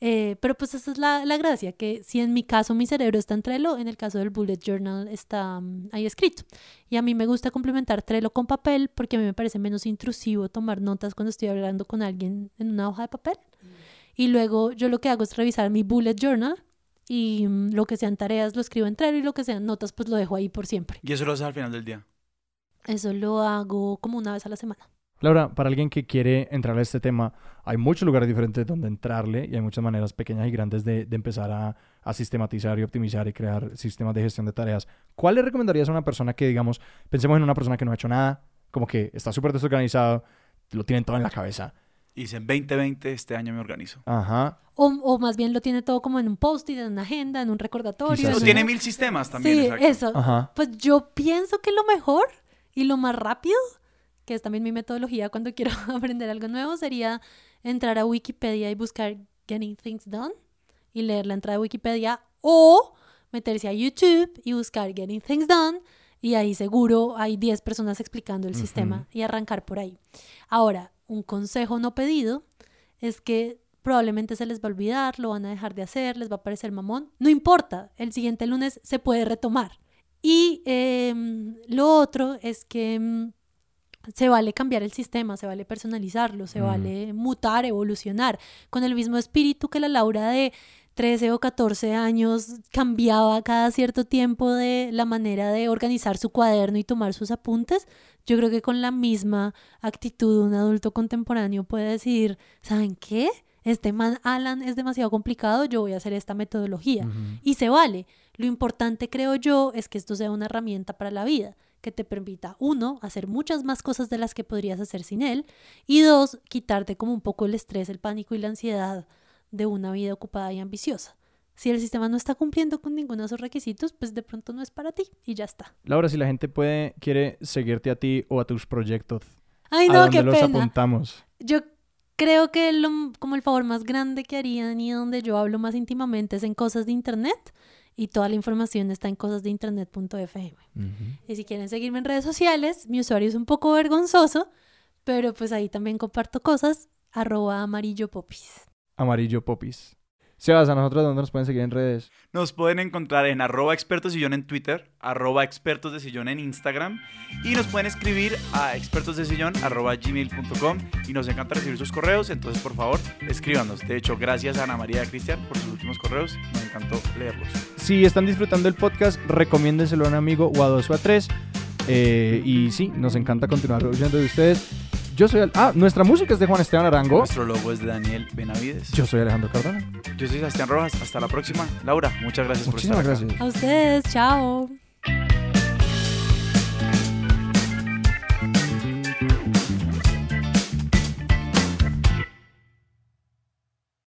Eh, pero pues esa es la, la, gracia, que si en mi caso mi cerebro está en Trello, en el caso del Bullet Journal está mm, ahí escrito. Y a mí me gusta complementar Trello con papel porque a mí me parece menos intrusivo tomar notas cuando estoy hablando con alguien en una hoja de papel. Mm. Y luego yo lo que hago es revisar mi Bullet Journal y mm, lo que sean tareas lo escribo en Trello y lo que sean notas pues lo dejo ahí por siempre. ¿Y eso lo haces al final del día? Eso lo hago como una vez a la semana. Laura, para alguien que quiere entrar a este tema, hay muchos lugares diferentes donde entrarle y hay muchas maneras pequeñas y grandes de, de empezar a, a, sistematizar y optimizar y crear sistemas de gestión de tareas. ¿Cuál le recomendarías a una persona que, digamos, pensemos en una persona que no ha hecho nada, como que está súper desorganizado, lo tiene todo en la cabeza? Y dice, en 2020 este año me organizo. Ajá. O, o, más bien lo tiene todo como en un post-it, en una agenda, en un recordatorio. O tiene mil sistemas también. Sí, eso. Pues yo pienso que lo mejor y lo más rápido, que es también mi metodología cuando quiero aprender algo nuevo, sería entrar a Wikipedia y buscar Getting Things Done y leer la entrada de Wikipedia o meterse a YouTube y buscar Getting Things Done y ahí seguro hay 10 personas explicando el sistema y arrancar por ahí. Ahora, un consejo no pedido es que probablemente se les va a olvidar, lo van a dejar de hacer, les va a parecer mamón. No importa, el siguiente lunes se puede retomar. Y em, lo otro es que em, se vale cambiar el sistema, se vale personalizarlo, se vale mutar, evolucionar, con el mismo espíritu que la Laura de 13 o 14 años cambiaba cada cierto tiempo de la manera de organizar su cuaderno y tomar sus apuntes, yo creo que con la misma actitud un adulto contemporáneo puede decir, ¿saben qué? Este man Alan es demasiado complicado, yo voy a hacer esta metodología. Y se vale. Lo importante, creo yo, es que esto sea una herramienta para la vida que te permita, uno, hacer muchas más cosas de las que podrías hacer sin él, y dos, quitarte como un poco el estrés, el pánico y la ansiedad de una vida ocupada y ambiciosa. Si el sistema no está cumpliendo con ninguno de esos requisitos, pues de pronto no es para ti y ya está. Laura, si la gente puede, quiere seguirte a ti o a tus proyectos, Ay, no, ¿a qué dónde los pena. apuntamos? Yo creo que lo, como el favor más grande que harían y donde yo hablo más íntimamente es en cosas de internet y toda la información está en cosasdeinternet.fm. Y si quieren seguirme en redes sociales, mi usuario es un poco vergonzoso, pero pues ahí también comparto cosas, arroba amarillo popis. Amarillo Popis. Sebas, a nosotros, ¿dónde nos pueden seguir en redes? Nos pueden encontrar en arroba expertos sillón en Twitter, arroba expertos de sillón en Instagram y nos pueden escribir a expertos de sillón arroba gmail.com y nos encanta recibir sus correos, entonces por favor escríbanos. De hecho, gracias a Ana María Cristian por sus últimos correos, nos encantó leerlos. Si están disfrutando el podcast, recomiéndenselo a un amigo o a dos o a tres. Eh, y sí, nos encanta continuar oyendo de ustedes. Yo soy... Al- Ah, nuestra música es de Juan Esteban Arango. Nuestro logo es de Daniel Benavides. Yo soy Alejandro Cardona. Yo soy Sebastián Rojas, hasta la próxima. Laura, muchas gracias Muchísimas por estar acá. gracias. A ustedes, chao.